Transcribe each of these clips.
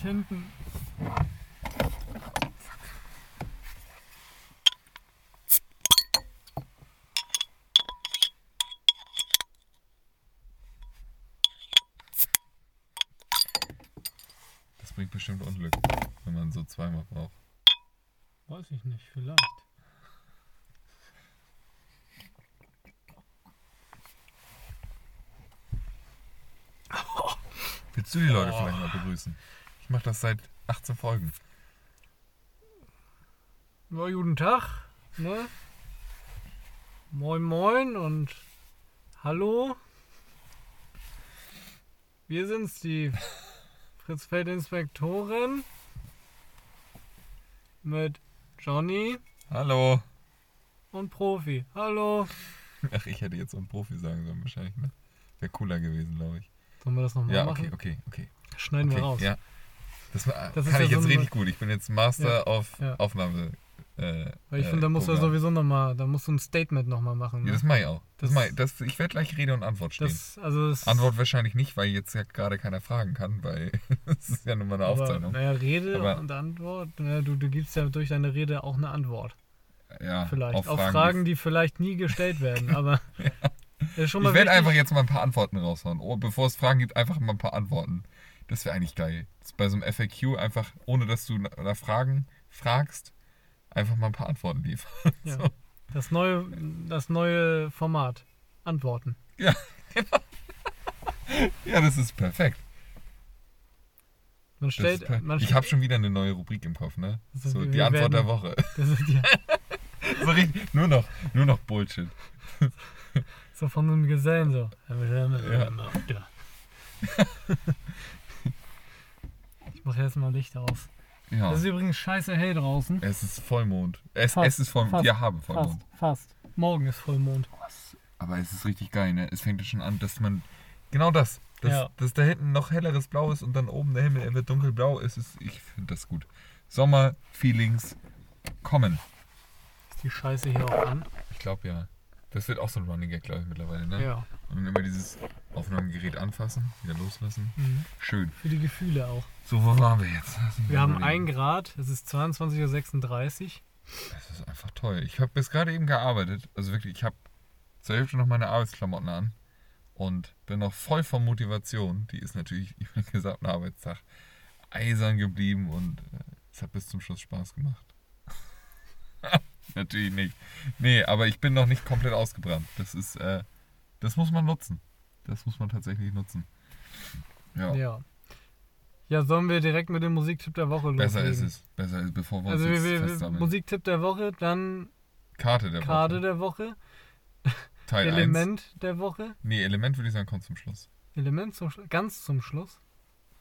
hinten. Das bringt bestimmt Unglück, wenn man so zweimal braucht. Weiß ich nicht, vielleicht. Willst du die Leute Oh. vielleicht mal begrüßen? Ich mache das seit 18 Folgen. Ja, guten Tag, ne? Moin moin und hallo. Wir sind's, die Fritzfeld-Inspektorin mit Johnny Hallo. und Profi. Hallo. Ach, ich hätte jetzt so ein Profi sagen sollen wahrscheinlich, ne? Wäre cooler gewesen, glaube ich. Sollen wir das nochmal Ja, machen? okay, okay, okay. Schneiden okay wir raus. Ja. Das, war, Das kann ja ich so jetzt ein- richtig gut. Ich bin jetzt Master Ja, auf ja. Aufnahme. Äh, Weil ich äh, finde, da musst du sowieso nochmal, da musst du ein Statement nochmal machen. Ja, Ne? das mache ich auch. Das Das- mach ich, das, ich werde gleich Rede und Antwort stehen. Das, also das, Antwort wahrscheinlich nicht, weil jetzt ja gerade keiner fragen kann, weil es ist ja nur mal eine aber, Aufzeichnung. Naja, Rede Aber- und Antwort. Naja, du, du gibst ja durch deine Rede auch eine Antwort. ja, Vielleicht. auf Auf Fragen. Fragen, die vielleicht nie gestellt werden. Aber mal ich werde einfach jetzt mal ein paar Antworten raushauen. Oh, bevor es Fragen gibt, einfach mal ein paar Antworten. Das wäre eigentlich geil. Bei so einem FAQ einfach, ohne dass du nach nach Fragen fragst, einfach mal ein paar Antworten liefern. Ja. So. Das neue, das neue Format. Antworten. Ja, das ist perfekt. Man stellt, ist per man ich habe schon wieder eine neue Rubrik im Kopf, ne? So, wir- die Antwort der werden- Woche. das ist ja So richtig, nur noch, nur noch Bullshit. so von einem Gesellen so. Ja. Jetzt mal Licht aus. Ja. Es ist übrigens scheiße hell draußen. Es ist Vollmond. Es, Fast, es ist Vollmond. fast, Wir haben Vollmond. Fast, fast. Morgen ist Vollmond. Aber es ist richtig geil, ne? Es fängt ja schon an, dass man. Genau das. Dass, Ja. dass da hinten noch helleres Blau ist und dann oben der Himmel, er wird dunkelblau. Es ist, ich finde das gut. Sommer-Feelings kommen. Ist die Scheiße hier auch an? Ich glaube ja. Das wird auch so ein Running Gag, glaube ich, mittlerweile, ne? Ja. Und immer dieses Aufnahmegerät anfassen, wieder loslassen. Mhm. Schön. Für die Gefühle auch. So, wo waren wir jetzt? Mich Wir haben überlegen. 1 Grad, es ist 22.36 Uhr. Das ist einfach toll. Ich habe bis gerade eben gearbeitet. Also wirklich, ich habe zur Hälfte noch meine Arbeitsklamotten an und bin noch voll von Motivation. Die ist natürlich über den gesamten Arbeitstag eisern geblieben und äh, es hat bis zum Schluss Spaß gemacht. Natürlich nicht. Nee, aber ich bin noch nicht komplett ausgebrannt. Das ist, äh, das muss man nutzen. Das muss man tatsächlich nutzen. Ja, Ja. ja. sollen wir direkt mit dem Musiktipp der Woche besser loslegen? ist es. Besser ist, bevor wir uns Also jetzt wir, wir. Musiktipp der Woche, dann Karte der Karte Woche. der Woche, Teil 1. Element der Woche, Nee, Element würde ich sagen, kommt zum Schluss. Element zum Schluss, ganz zum Schluss.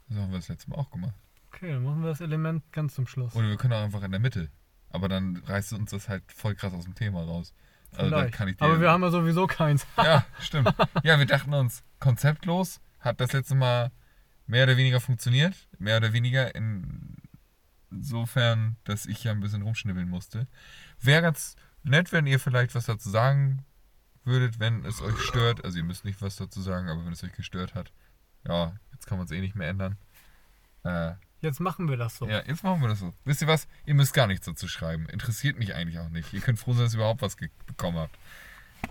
So haben wir das letzte Mal auch gemacht. Okay, dann machen wir das Element ganz zum Schluss. Oder wir können auch einfach in der Mitte. Aber dann reißt uns das halt voll krass aus dem Thema raus. Also dann Vielleicht. kann ich dir, Aber wir haben ja sowieso keins. Ja, stimmt. Ja, wir dachten uns, konzeptlos hat das letzte Mal mehr oder weniger funktioniert. Mehr oder weniger insofern, dass ich ja ein bisschen rumschnibbeln musste. Wäre ganz nett, wenn ihr vielleicht was dazu sagen würdet, wenn es euch stört. Also ihr müsst nicht was dazu sagen, aber wenn es euch gestört hat. Ja, jetzt kann man es eh nicht mehr ändern. Äh, Jetzt machen wir das so. ja, jetzt machen wir das so. Wisst ihr was? Ihr müsst gar nichts dazu schreiben. Interessiert mich eigentlich auch nicht. Ihr könnt froh sein, dass ihr überhaupt was bekommen habt.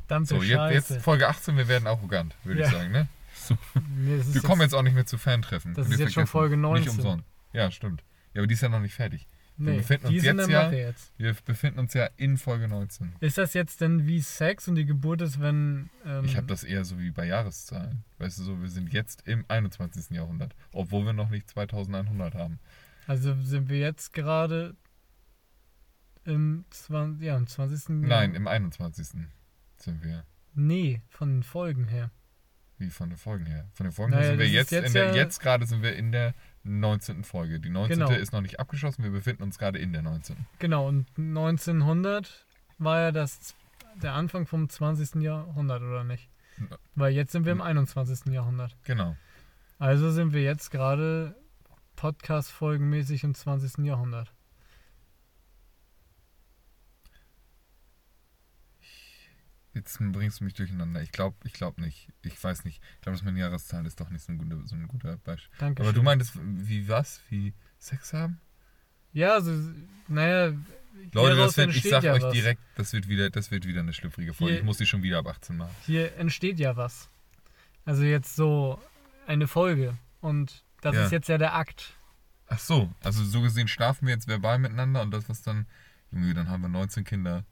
Verdammte So, jetzt, jetzt Folge 18, wir werden arrogant, würde Ja. ich sagen, ne? So, Nee, wir kommen jetzt auch nicht mehr zu Fantreffen. Das ist jetzt schon Folge 19. Nicht umsonst. Ja, stimmt. Ja, aber die ist ja noch nicht fertig. Wir nee, befinden uns jetzt ja- jetzt. Wir befinden uns ja in Folge 19. Ist das jetzt denn wie Sex und die Geburt ist, wenn. Ähm, Ich habe das eher so wie bei Jahreszahlen. Weißt du so, wir sind jetzt im 21. Jahrhundert, obwohl wir noch nicht 2100 haben. Also sind wir jetzt gerade im, 20, ja, im 20. Nein, im 21. sind wir. Nee, von den Folgen her. Wie von den Folgen her. Von den Folgen Naja, her sind wir jetzt, jetzt in der, ja- jetzt gerade sind wir in der 19. Folge. Die 19. Genau. ist noch nicht abgeschlossen, wir befinden uns gerade in der 19. Genau, und 1900 war ja das, der Anfang vom 20. Jahrhundert, oder nicht? Ja. Weil jetzt sind wir im 21. Jahrhundert. Genau. Also sind wir jetzt gerade Podcast-folgenmäßig im 20. Jahrhundert. Jetzt bringst du mich durcheinander. Ich glaube ich glaub nicht. Ich weiß nicht. Ich glaube, dass meine Jahreszahl ist doch nicht so ein guter, so ein guter Beispiel. Danke. Aber du meintest, wie was? Wie Sex haben? Ja, also, naja. Leute, das wird, ich sag ja euch was. direkt, das wird wieder, das wird wieder eine schlüpfrige Folge. Hier- Ich muss die schon wieder ab 18 machen. Hier entsteht ja was. Also jetzt so eine Folge. Und das Ja. ist jetzt ja der Akt. Ach so, also so gesehen schlafen wir jetzt verbal miteinander und das, was dann, Junge, dann haben wir 19 Kinder.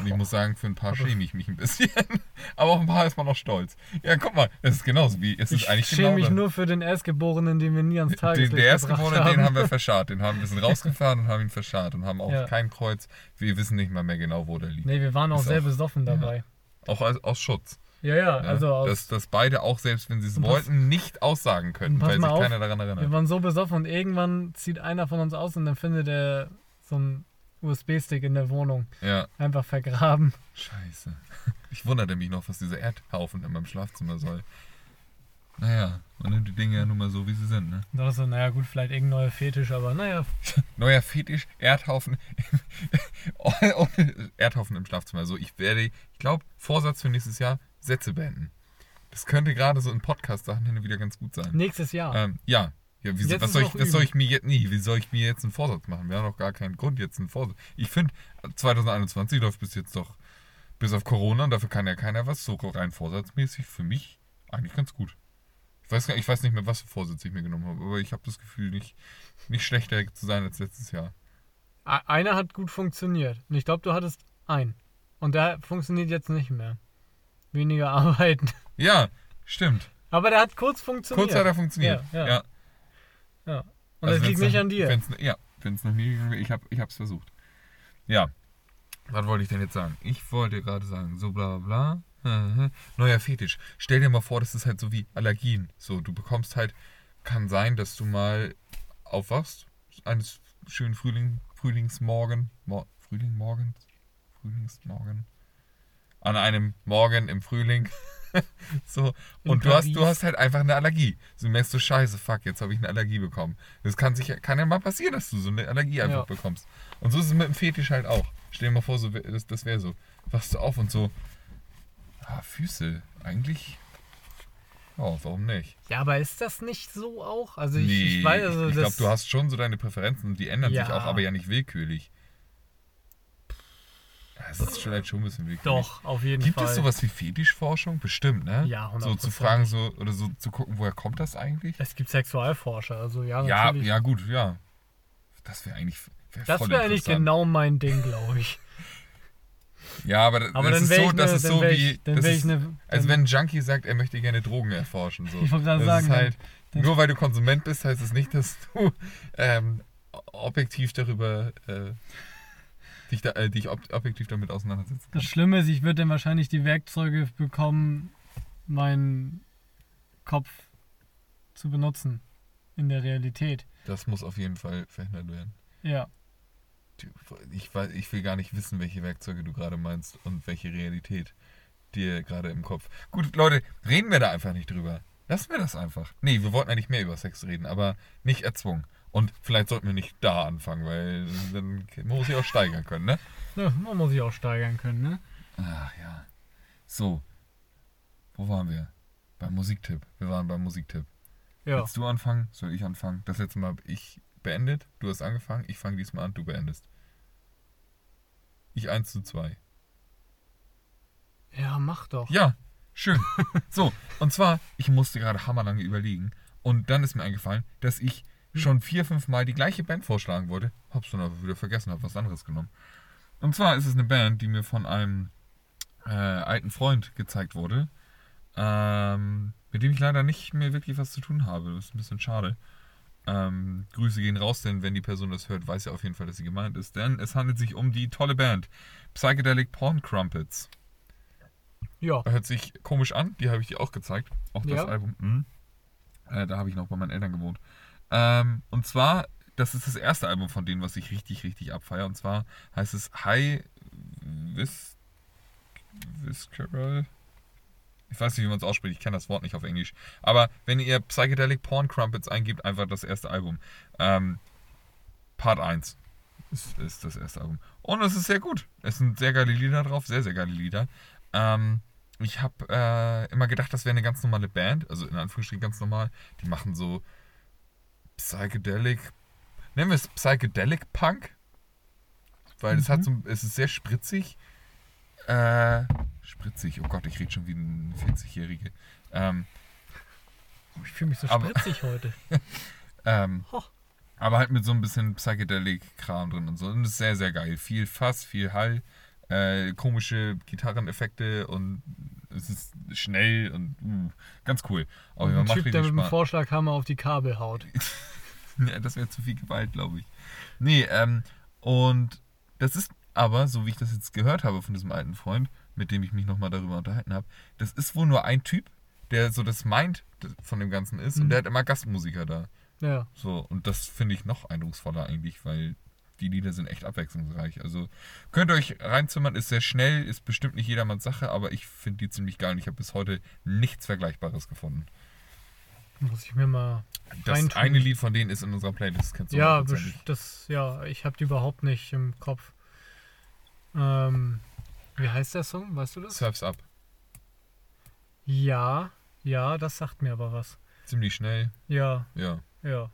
Und ich muss sagen, für ein paar schäme ich mich ein bisschen. Aber auf ein paar ist man noch stolz. Ja, guck mal, es ist genauso wie, es ist Ich eigentlich schäme genau mich nur für den Erstgeborenen, den wir nie ans Den, Tageslicht der Erstgeborene, gebracht den haben. haben wir verscharrt. Den haben wir sind rausgefahren und haben ihn verscharrt und haben auch Ja. kein Kreuz. Wir wissen nicht mal mehr genau, wo der liegt. Nee, wir waren auch Ist sehr auch- besoffen dabei. Auch als, aus Schutz. Ja, ja, Ja? also aus, dass, dass beide auch, selbst wenn sie es pass- wollten, nicht aussagen können, weil sich auf, keiner daran wir erinnert. waren so besoffen und irgendwann zieht einer von uns aus und dann findet er so einen USB-Stick in der Wohnung. Ja, Einfach vergraben. scheiße. Ich wunderte mich noch, was dieser Erdhaufen in meinem Schlafzimmer soll. Naja, man nimmt die Dinge ja nun mal so, wie sie sind, ne? Dann so, naja, gut, vielleicht irgendein neuer Fetisch, aber naja, Neuer Fetisch, Erdhaufen. Erdhaufen im Schlafzimmer. So, ich werde, ich glaube, Vorsatz für nächstes Jahr, Sätze beenden. Das könnte gerade so in Podcast-Sachen hin und wieder ganz gut sein. nächstes Jahr. Ähm, ja. Ja, wie, Jetzt was, soll ich, was soll ich mir jetzt, nee, wie soll ich mir jetzt einen Vorsatz machen? Wir haben doch gar keinen Grund jetzt einen Vorsatz. Ich finde, 2021 läuft bis jetzt doch, bis auf Corona, und dafür kann ja keiner was, so rein vorsatzmäßig, für mich eigentlich ganz gut. Ich weiß, ich weiß nicht mehr, was für Vorsätze ich mir genommen habe, aber ich habe das Gefühl, nicht, nicht schlechter zu sein als letztes Jahr. Einer hat gut funktioniert. Und ich glaube, du hattest einen. Und der funktioniert jetzt nicht mehr. Weniger arbeiten. Ja, stimmt. Aber der hat kurz funktioniert. Kurz hat er funktioniert. Ja, Ja, ja. Ja. Und Also das liegt nicht noch- an dir. Ja, wenn es noch nie gegangen wäre, ich habe ich hab's versucht. Ja. Was wollte ich denn jetzt sagen? Ich wollte gerade sagen, so bla bla bla. Neuer Fetisch. Stell dir mal vor, das ist halt so wie Allergien. So, du bekommst halt, kann sein, dass du mal aufwachst, eines schönen Frühling, Frühlingsmorgen, Mor, Frühling morgens, Frühlingsmorgen, an einem Morgen im Frühling. so, In und du hast, du hast halt einfach eine Allergie. So merkst du, scheiße, fuck, jetzt habe ich eine Allergie bekommen. Das kann, sich, kann ja mal passieren, dass du so eine Allergie einfach Ja. bekommst. Und so ist es mit dem Fetisch halt auch. Stell dir mal vor, so, das, das wäre so. Wachst du auf und so, ah, Füße, eigentlich, ja, warum nicht? Ja, aber ist das nicht so auch? Also ich, nee, ich weiß, also ich glaube, du hast schon so deine Präferenzen und die ändern sich Ja. auch, aber ja nicht willkürlich. Ja, Das ist vielleicht schon ein bisschen willkürlich. doch, auf jeden Gibt Fall. es sowas wie Fetischforschung? Bestimmt, ne? Ja, So zu 100%. fragen, so, oder so zu gucken, woher kommt das eigentlich? Es gibt Sexualforscher, also ja, Ja, natürlich. ja, gut, ja. Das wäre eigentlich. Wär das wäre eigentlich genau mein Ding, glaube ich. Ja, aber, Aber das dann ist so, ich ne, das ist so wie. ich, dann das ist, ne, also wenn ein Junkie sagt, er möchte gerne Drogen erforschen. So. Ich wollte gerade das sagen, ist halt, nur weil du Konsument bist, heißt es nicht, dass du ähm, objektiv darüber äh, dich, da, äh, dich ob, objektiv damit auseinandersetzen Das. Schlimme ist, ich würde dann wahrscheinlich die Werkzeuge bekommen, meinen Kopf zu benutzen in der Realität. Das muss auf jeden Fall verhindert werden. Ja. Ich, weiß, ich will gar nicht wissen, welche Werkzeuge du gerade meinst und welche Realität dir gerade im Kopf. Gut, Leute, reden wir da einfach nicht drüber. Lassen wir das einfach. Nee, wir wollten eigentlich mehr über Sex reden, aber nicht erzwungen. Und vielleicht sollten wir nicht da anfangen, weil dann muss ich auch steigern können, ne? ja, man muss sich auch steigern können, ne? Ach ja. So. Wo waren wir? Beim Musiktipp. Wir waren beim Musiktipp. Ja. Willst du anfangen? Soll ich anfangen? Das letzte Mal habe ich beendet. Du hast angefangen. Ich fange diesmal an. Du beendest. Ich 1 zu 2. Ja, mach doch. Ja, schön. So, und zwar, ich musste gerade hammerlange überlegen. Und dann ist mir eingefallen, dass ich schon vier, fünf Mal die gleiche Band vorschlagen wollte. Hab's dann aber wieder vergessen, hab was anderes genommen. Und zwar ist es eine Band, die mir von einem äh, alten Freund gezeigt wurde. Ähm, mit dem ich leider nicht mehr wirklich was zu tun habe. Das ist ein bisschen schade. Ähm, Grüße gehen raus, denn wenn die Person das hört, weiß er auf jeden Fall, dass sie gemeint ist. Denn es handelt sich um die tolle Band Psychedelic Porn Crumpets. Ja. Hört sich komisch an, die habe ich dir auch gezeigt. Auch das Ja. Album. Mhm. Äh, da habe ich noch bei meinen Eltern gewohnt. Ähm, und zwar, das ist das erste Album von denen, was ich richtig, richtig abfeiere. Und zwar heißt es High Vis Visceral. Ich weiß nicht, wie man es ausspricht, ich kenne das Wort nicht auf Englisch. Aber wenn ihr Psychedelic Porn Crumpets eingibt, einfach das erste Album. Ähm, Part 1 ist, ist das erste Album. Und es ist sehr gut. Es sind sehr geile Lieder drauf, sehr, sehr geile Lieder. Ähm, ich habe äh, immer gedacht, das wäre eine ganz normale Band, also in Anführungsstrichen ganz normal. Die machen so Psychedelic, nennen wir es Psychedelic Punk, weil es hat so, es ist sehr spritzig. Äh, spritzig, oh Gott, ich rede schon wie ein 40-Jährige. Ähm, Ich fühle mich so Aber- spritzig heute. ähm, aber halt mit so ein bisschen Psychedelic-Kram drin und so. Und das ist sehr, sehr geil. Viel Fass, viel Hall, äh, komische Gitarreneffekte und es ist schnell und uh, ganz cool. Aber Und man ein Typ, der mit dem. Vorschlaghammer auf die Kabel haut. Ja, das wäre zu viel Gewalt, glaube ich. Nee, ähm, und das ist aber, so wie ich das jetzt gehört habe von diesem alten Freund, mit dem ich mich nochmal darüber unterhalten habe, das ist wohl nur ein Typ, der so das Mind von dem Ganzen ist und Mhm. der hat immer Gastmusiker da. Ja. So, und das finde ich noch eindrucksvoller eigentlich, weil die Lieder sind echt abwechslungsreich. Also könnt ihr euch reinzimmern, ist sehr schnell, ist bestimmt nicht jedermanns Sache, aber ich finde die ziemlich geil und ich habe bis heute nichts Vergleichbares gefunden. Muss ich mir mal. Das Reintun. eine Lied von denen ist in unserer Playlist, kennst du Ja, das, ja, ich habe die überhaupt nicht im Kopf. Ähm, wie heißt der Song? Weißt du das? Surfs Up. Ja, ja, das sagt mir aber was. Ziemlich schnell, Ja, ja. ja.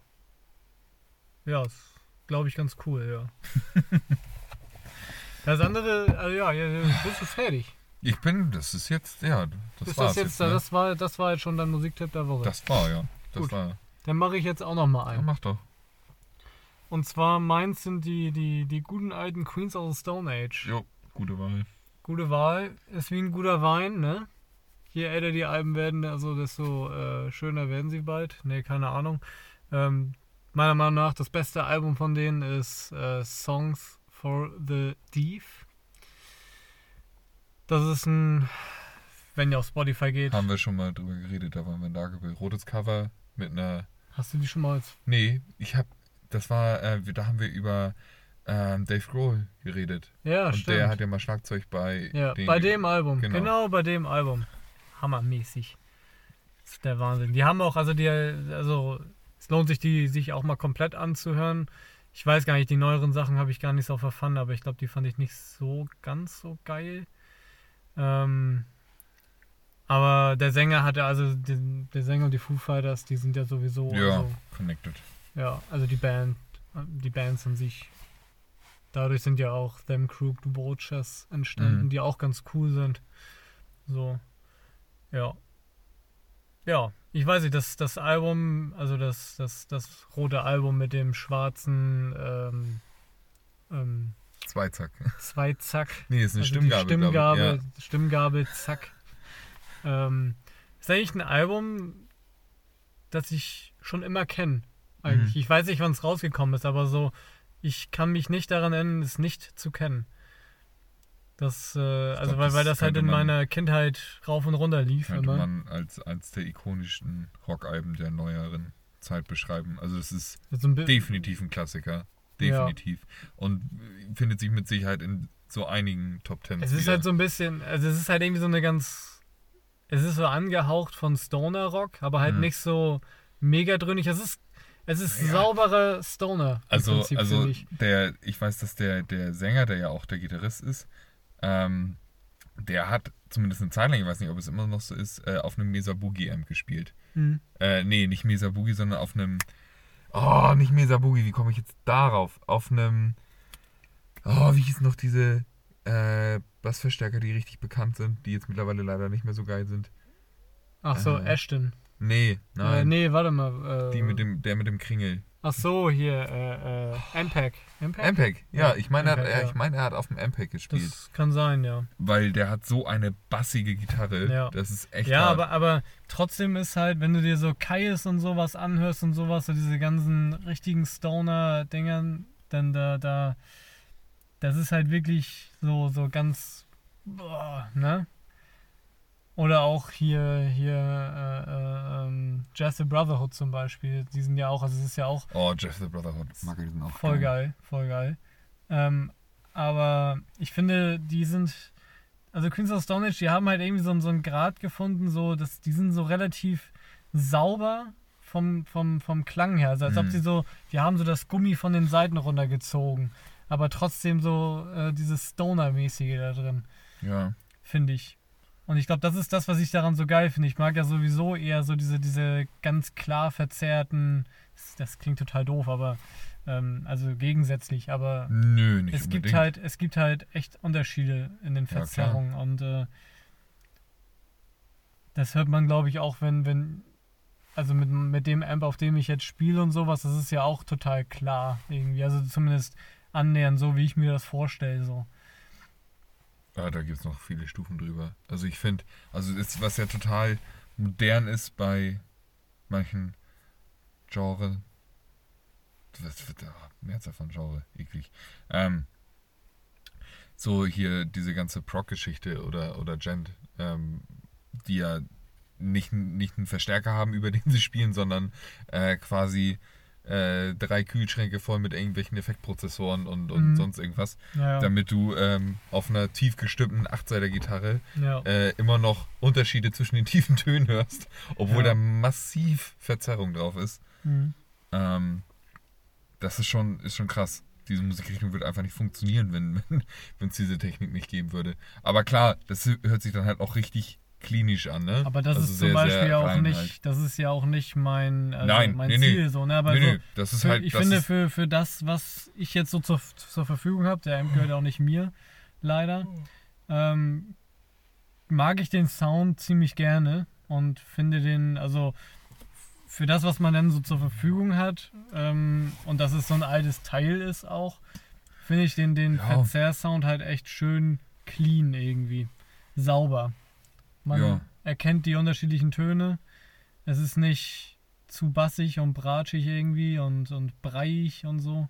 Ja, ist, glaube ich, ganz cool, ja. das andere, also ja, ja, bist du fertig. Ich bin, das ist jetzt, ja, das ist war's das jetzt, ne? das war, das war jetzt schon dein Musiktipp der Woche. Das war, ja. Das Gut. war. Dann mache ich jetzt auch noch mal Ja, ein. mach doch. Und zwar meins sind die, die, die guten alten Queens of the Stone Age. Jo, gute Wahl. Gute Wahl. Ist wie ein guter Wein, ne? Je älter die Alben werden, also desto äh, schöner werden sie bald. Ne, keine Ahnung. Ähm, meiner Meinung nach, das beste Album von denen ist äh, Songs for the Deep. Das ist ein, wenn ihr auf Spotify geht, Haben wir schon mal drüber geredet, da waren wir in Lagerbild. Rotes Cover mit einer. hast du die schon mal als Nee, ich hab. Das war, äh, wir- da haben wir über ähm, Dave Grohl geredet. Ja, und stimmt. der hat ja mal Schlagzeug bei. Ja, bei dem Album. Genau. Genau. bei dem Album. Hammermäßig. Das ist der Wahnsinn. Die haben auch, also die, also es lohnt sich, die sich auch mal komplett anzuhören. Ich weiß gar nicht, die neueren Sachen habe ich gar nicht so verfanden, aber ich glaube, die fand ich nicht so ganz so geil. Ähm, aber der Sänger hatte, also den, der Sänger und die Foo Fighters, die sind ja sowieso, Ja, also, connected. ja, also die Band, die Bands an sich. Dadurch sind ja auch Them Crooked Vultures entstanden, Mhm. die auch ganz cool sind. So. Ja. Ja, ich weiß nicht, das, das Album, also das, das, das rote Album mit dem schwarzen ähm, ähm, Zweizack. Zweizack. Nee, ist eine Also Stimmgabel. Stimmgabel, ich. Ja. Stimmgabel, zack. Ähm, ist eigentlich ein Album, das ich schon immer kenne. Eigentlich. Mhm. Ich weiß nicht, wann es rausgekommen ist, aber so, ich kann mich nicht daran erinnern, es nicht zu kennen. Das, äh, also glaub, weil, das weil das halt in man- meiner Kindheit rauf und runter lief. Könnte Immer. man als eins der ikonischen Rockalben der neueren Zeit beschreiben. Also es ist ein definitiv ein Klassiker. Definitiv. Und findet sich mit Sicherheit in so einigen Top Ten. Es ist halt so ein bisschen, also es ist halt irgendwie so eine ganz, es ist so angehaucht von Stoner Rock, aber halt Mhm. nicht so mega dröhnig. Es ist, es ist Ja. sauberer Stoner. im Also, Prinzip, also ich. der, ich weiß, dass der, der Sänger, der ja auch der Gitarrist ist, ähm, der hat zumindest eine Zeit lang, ich weiß nicht, ob es immer noch so ist, äh, auf einem Mesa Boogie Amp gespielt. Mhm. Äh, nee, nicht Mesa Boogie, sondern auf einem. Oh, nicht Mesa Boogie, wie komme ich jetzt darauf? Auf einem. Oh, wie hießen noch diese äh, Bassverstärker, die richtig bekannt sind, die jetzt mittlerweile leider nicht mehr so geil sind? Ach so, Äh, Ashton. Nee, Äh, nein. nee, warte mal. Äh, Die mit dem, der mit dem Kringel. Ach so, hier, äh, äh, Ampeg. Ampeg? Ampeg, ja, Ja, ich meine, er, hat- ja. ich meine, er hat auf dem Ampeg gespielt. Das kann sein, ja. weil der hat so eine bassige Gitarre. Ja. Das ist echt ja, hart. aber, aber trotzdem ist halt, wenn du dir so Kais und sowas anhörst und sowas, so diese ganzen richtigen Stoner-Dingern, dann da, da, das ist halt wirklich so, so ganz, boah, ne? Oder auch hier, hier, äh, äh, ähm, Just the Brotherhood zum Beispiel, die sind ja auch, also es ist ja auch Oh, Jeff the Brotherhood. Mag ich den auch. Voll geil, voll geil. Ähm, aber ich finde, die sind, also Queens of Stone Age, die haben halt irgendwie so, einen- so einen Grad gefunden, so, dass die sind so relativ sauber vom, vom, vom Klang her. Also als ob Mhm. sie so, die haben so das Gummi von den Seiten runtergezogen. Aber trotzdem so äh, dieses Stoner-mäßige da drin, Ja. finde ich. Und ich glaube, das ist das, was ich daran so geil finde. Ich mag ja sowieso eher so diese, diese ganz klar verzerrten, das, das klingt total doof, aber ähm, also gegensätzlich, aber Nö, nicht es unbedingt. gibt halt, es gibt halt echt Unterschiede in den Ja. Verzerrungen und äh, das hört man, glaube ich, auch, wenn, wenn, also mit, mit dem Amp, auf dem ich jetzt spiele und sowas, das ist ja auch total klar irgendwie. Also zumindest annähernd so, wie ich mir das vorstelle. So. Ja, da gibt es noch viele Stufen drüber. Also ich finde, also ist, was ja total modern ist bei manchen Genres. Was wird da? Mehrzahl von Genre, eklig. Ähm, so hier diese ganze Proc-Geschichte oder, oder Gent, ähm, die ja nicht, nicht einen Verstärker haben, über den sie spielen, sondern äh, quasi äh, drei Kühlschränke voll mit irgendwelchen Effektprozessoren und, und Mhm. sonst irgendwas Ja, damit du ähm, auf einer tief gestimmten Achtseiter-Gitarre ja. äh, immer noch Unterschiede zwischen den tiefen Tönen hörst, obwohl Ja. da massiv Verzerrung drauf ist. Mhm. Ähm, das ist schon, ist schon krass. Diese Musikrichtung würde einfach nicht funktionieren, wenn wenn es diese Technik nicht geben würde. Aber klar, das hört sich dann halt auch richtig klinisch an, ne? Aber das Also ist sehr, zum Beispiel sehr auch nicht, halt. das ist ja auch nicht mein, also Nein, mein nee, nee. Ziel so, ne? Aber Nee, so, nee, das ist für, halt. ich finde für, für das, was ich jetzt so zur, zur Verfügung habe, der Amp gehört auch nicht mir, leider, ähm, mag ich den Sound ziemlich gerne und finde den, also für das, was man dann so zur Verfügung hat ähm, und dass es so ein altes Teil ist auch, finde ich den, den Ja. Verzerrsound halt echt schön clean irgendwie. Sauber. Man Ja. erkennt die unterschiedlichen Töne. Es ist nicht zu bassig und bratschig irgendwie und, und breiig und so.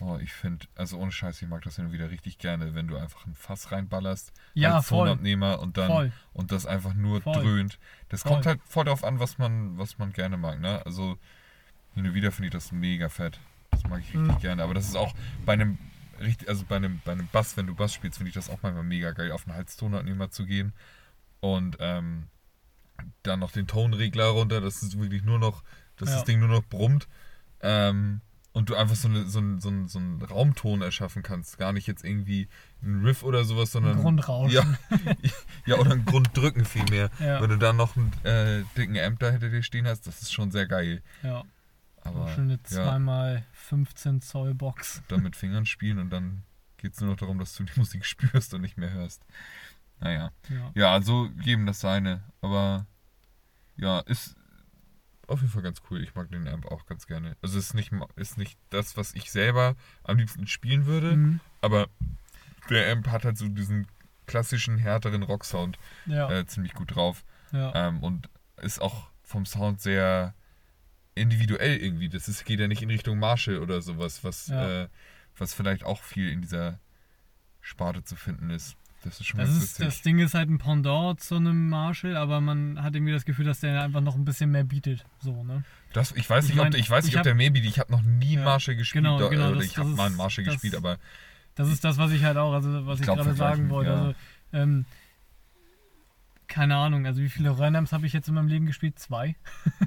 oh, ich finde, also ohne Scheiß, ich mag das hin und wieder richtig gerne, wenn du einfach ein Fass reinballerst, Ja, als voll. Tonabnehmer und dann Voll. und das einfach nur Voll. dröhnt. Das Voll. kommt halt voll darauf an, was man, was man gerne mag, ne? Also hin und wieder finde ich das mega fett. Das mag ich richtig Mhm. gerne. Aber das ist auch bei einem richtig, also bei einem, bei einem Bass, wenn du Bass spielst, finde ich das auch manchmal mega geil, auf einen Halstonabnehmer zu gehen. Und ähm, dann noch den Tonregler runter, dass es wirklich nur noch, dass Ja. das Ding nur noch brummt. Ähm, und du einfach so, eine, so, einen, so, einen, so einen Raumton erschaffen kannst. Gar nicht jetzt irgendwie ein Riff oder sowas, sondern. Grundrauschen. Ja, ja, oder ein Grunddrücken vielmehr. Ja. Wenn du dann noch einen äh, dicken Amp da hinter dir stehen hast, das ist schon sehr geil. Ja, Aber schöne ja, 2x15 Zoll Box. dann mit Fingern spielen und dann geht es nur noch darum, dass du die Musik spürst und nicht mehr hörst. Naja. Ja. Ja, also geben das seine. Aber ja, ist auf jeden Fall ganz cool. Ich mag den Amp auch ganz gerne. Also ist nicht, ist nicht das, was ich selber am liebsten spielen würde, Mhm. aber der Amp hat halt so diesen klassischen, härteren Rock-Sound Ja, äh, ziemlich gut drauf. ja. Ähm, und ist auch vom Sound sehr individuell irgendwie. Das ist, geht ja nicht in Richtung Marshall oder sowas, was, Ja. äh, was vielleicht auch viel in dieser Sparte zu finden ist. Das ist schon Das, ganz ist, das Ding ist halt ein Pendant zu einem Marshall, aber man hat irgendwie das Gefühl, dass der einfach noch ein bisschen mehr bietet. So, ne? Das, ich weiß Ich nicht, ob, mein, der- ich weiß nicht, ich ob hab- der Maybe, ich habe noch nie einen Ja, Marshall gespielt. genau, genau, das- ich habe mal einen Marshall das- gespielt, aber Das ist das, was ich halt auch, also was Ich ich, gerade sagen wollte. ja. Also, ähm, keine Ahnung, also wie viele Rennamps habe ich jetzt in meinem Leben gespielt? Zwei.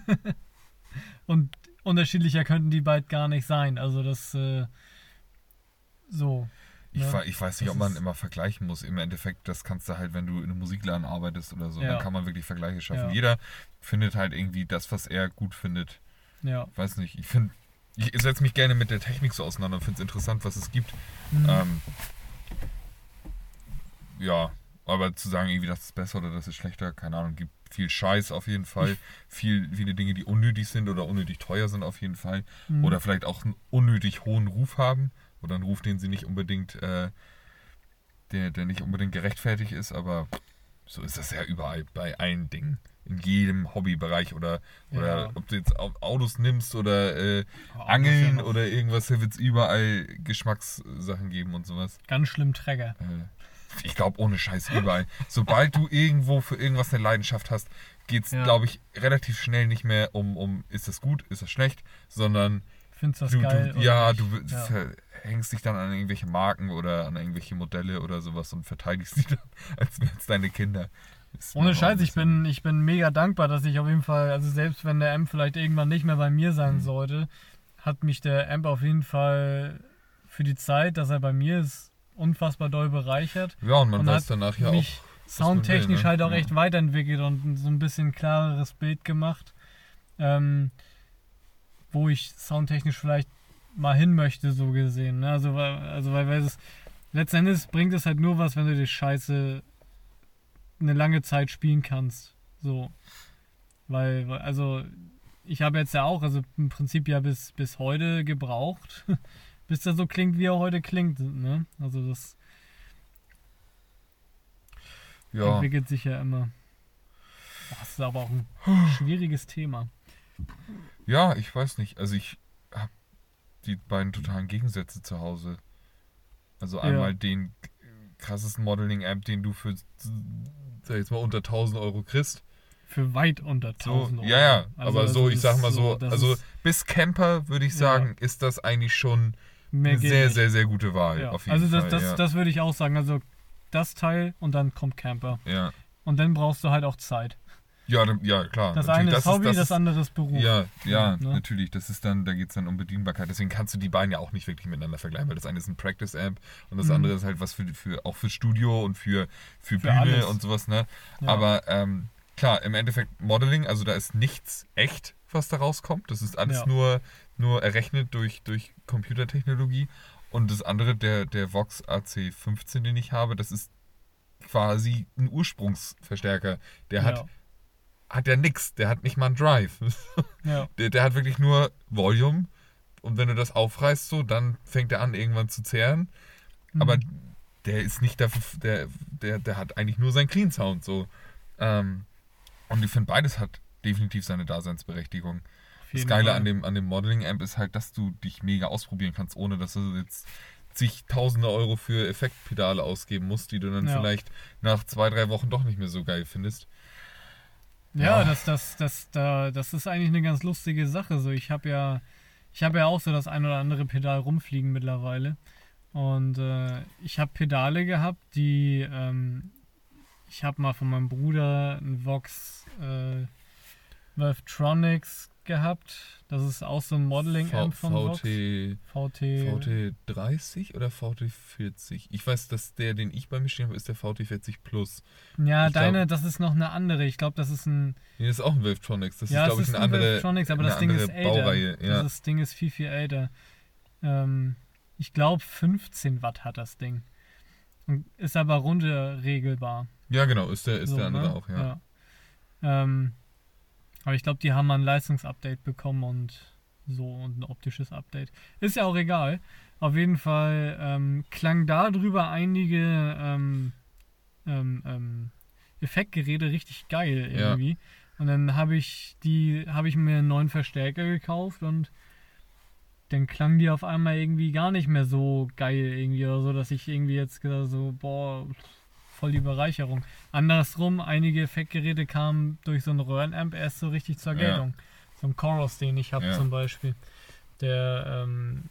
Und unterschiedlicher könnten die bald gar nicht sein. Also das äh, so. Ich, wa- ich weiß nicht, ob man immer vergleichen muss. Im Endeffekt, das kannst du halt, wenn du in einem Musikladen arbeitest oder so, Ja. dann kann man wirklich Vergleiche schaffen. Ja. Jeder findet halt irgendwie das, was er gut findet. Ja. weiß nicht, ich finde, ich setze mich gerne mit der Technik so auseinander und finde es interessant, was es gibt. Mhm. Ähm, ja, aber zu sagen, irgendwie, das ist besser oder das ist schlechter, keine Ahnung, gibt viel Scheiß auf jeden Fall, viel, viele Dinge, die unnötig sind oder unnötig teuer sind auf jeden Fall Mhm. oder vielleicht auch einen unnötig hohen Ruf haben oder einen Ruf, den sie nicht unbedingt, äh, der, der nicht unbedingt gerechtfertigt ist, aber so ist das ja überall bei allen Dingen. In jedem Hobbybereich oder, oder Ja. ob du jetzt Au- Autos nimmst oder äh, Ja, Angeln ja oder irgendwas, da wird es überall Geschmackssachen geben und sowas. Ganz schlimm Träger. Äh, ich glaube, ohne Scheiß überall. Sobald du irgendwo für irgendwas eine Leidenschaft hast, geht es, Ja. glaube ich, relativ schnell nicht mehr um, um, ist das gut, ist das schlecht, sondern Findest du das du, geil? du, ja, du Ja. Hängst dich dann an irgendwelche Marken oder an irgendwelche Modelle oder sowas und verteidigst die dann, als wären es deine Kinder. Ist Ohne Scheiß, ich bin, ich bin mega dankbar, dass ich auf jeden Fall, also selbst wenn der Amp vielleicht irgendwann nicht mehr bei mir sein Mhm. sollte, hat mich der Amp auf jeden Fall für die Zeit, dass er bei mir ist, unfassbar doll bereichert. Ja, und man und weiß danach ja auch mich soundtechnisch will, ne? halt auch Ja. echt weiterentwickelt und so ein bisschen klareres Bild gemacht. Ähm, wo ich soundtechnisch vielleicht mal hin möchte, so gesehen. Ne? Also, weil- also weil, weil es letzten Endes bringt es halt nur was, wenn du die Scheiße eine lange Zeit spielen kannst. So. Weil, also, ich habe jetzt ja auch, also im Prinzip ja bis, bis heute gebraucht, bis er so klingt, wie er heute klingt. Ne? Also das Ja, entwickelt sich ja immer. Das ist aber auch ein schwieriges Thema. ja, ich weiß nicht. Also ich die beiden totalen Gegensätze zu Hause. Also Ja. einmal den krassesten Modeling-App, den du für, sag jetzt mal, unter 1000 Euro kriegst. Für weit unter So, 1000 Euro. ja, ja, Also aber so, ich sag mal so, also bis Camper würde ich Ja. sagen, ist das eigentlich schon mehr eine sehr, nicht. sehr, sehr gute Wahl. ja. Auf jeden Also das, Fall. das, ja. das würde ich auch sagen. Also das Teil und dann kommt Camper. ja. Und dann brauchst du halt auch Zeit. Ja, ja, klar. Das natürlich. eine ist Hobby, das, ist, andere ist Beruf. Ja, ja, Ne? natürlich. Das ist dann, da geht es dann um Bedienbarkeit. Deswegen kannst du die beiden ja auch nicht wirklich miteinander vergleichen, weil das eine ist ein Practice-App und das Mhm. andere ist halt was für, für auch für Studio und für, für, Für Bühne alles. und sowas, ne? Ja. Aber ähm, klar, im Endeffekt Modeling, also da ist nichts echt, was da rauskommt. Das ist alles Ja. nur, nur errechnet durch, durch Computertechnologie. Und das andere, der, der Vox AC15, den ich habe, das ist quasi ein Ursprungsverstärker. Der hat, ja. Hat ja nix, der hat nicht mal einen Drive. Ja. Der, der hat wirklich nur Volume und wenn du das aufreißt so, dann fängt er an irgendwann zu zehren. Aber Mhm. der ist nicht dafür, der, der, der hat eigentlich nur seinen Clean Sound so. Ähm, und ich finde, beides hat definitiv seine Daseinsberechtigung. Das Geile Fall. an dem, an dem Modeling-Amp ist halt, dass du dich mega ausprobieren kannst, ohne dass du jetzt zig Tausende Euro für Effektpedale ausgeben musst, die du dann Ja. vielleicht nach zwei, drei Wochen doch nicht mehr so geil findest. Ja, Ja. das, das, das, da, das ist eigentlich eine ganz lustige Sache. So, ich habe ja, ich ja auch so das ein oder andere Pedal rumfliegen mittlerweile. Und äh, ich habe Pedale gehabt, die ähm, ich habe mal von meinem Bruder ein Vox äh, Valvetronics gehabt. Das ist auch so ein Modeling-Amp von Vox. VT, VT. VT30 oder VT40? Ich weiß, dass der, den ich bei mir stehen habe, ist der VT40 Plus. Ja, Ich deine, glaub- das ist noch eine andere. Ich glaube, das ist ein. Nee, das ist auch ein Wavetronics. Das ja, ist, glaube ich, eine ein andere, Valvetronics, aber das Ding ist älter. Baureihe. Ja. Das Ding ist viel, viel älter. Ähm, ich glaube, 15 Watt hat das Ding. Und ist aber runterregelbar. ja, genau, ist der, ist So, der andere ne? auch, ja. Ähm, aber ich glaube, die haben mal ein Leistungsupdate bekommen und so und ein optisches Update. Ist ja auch egal. Auf jeden Fall ähm, klang da drüber einige ähm, ähm, ähm, Effektgeräte richtig geil Ja. irgendwie. Und dann habe ich die, habe ich mir einen neuen Verstärker gekauft und dann klang die auf einmal irgendwie gar nicht mehr so geil irgendwie oder so, dass ich irgendwie jetzt gesagt so, boah, voll die Bereicherung. Andersrum, einige Effektgeräte kamen durch so einen Röhrenamp erst so richtig zur Ja. Geltung. So ein Chorus, den ich habe Ja. zum Beispiel. Der, ähm,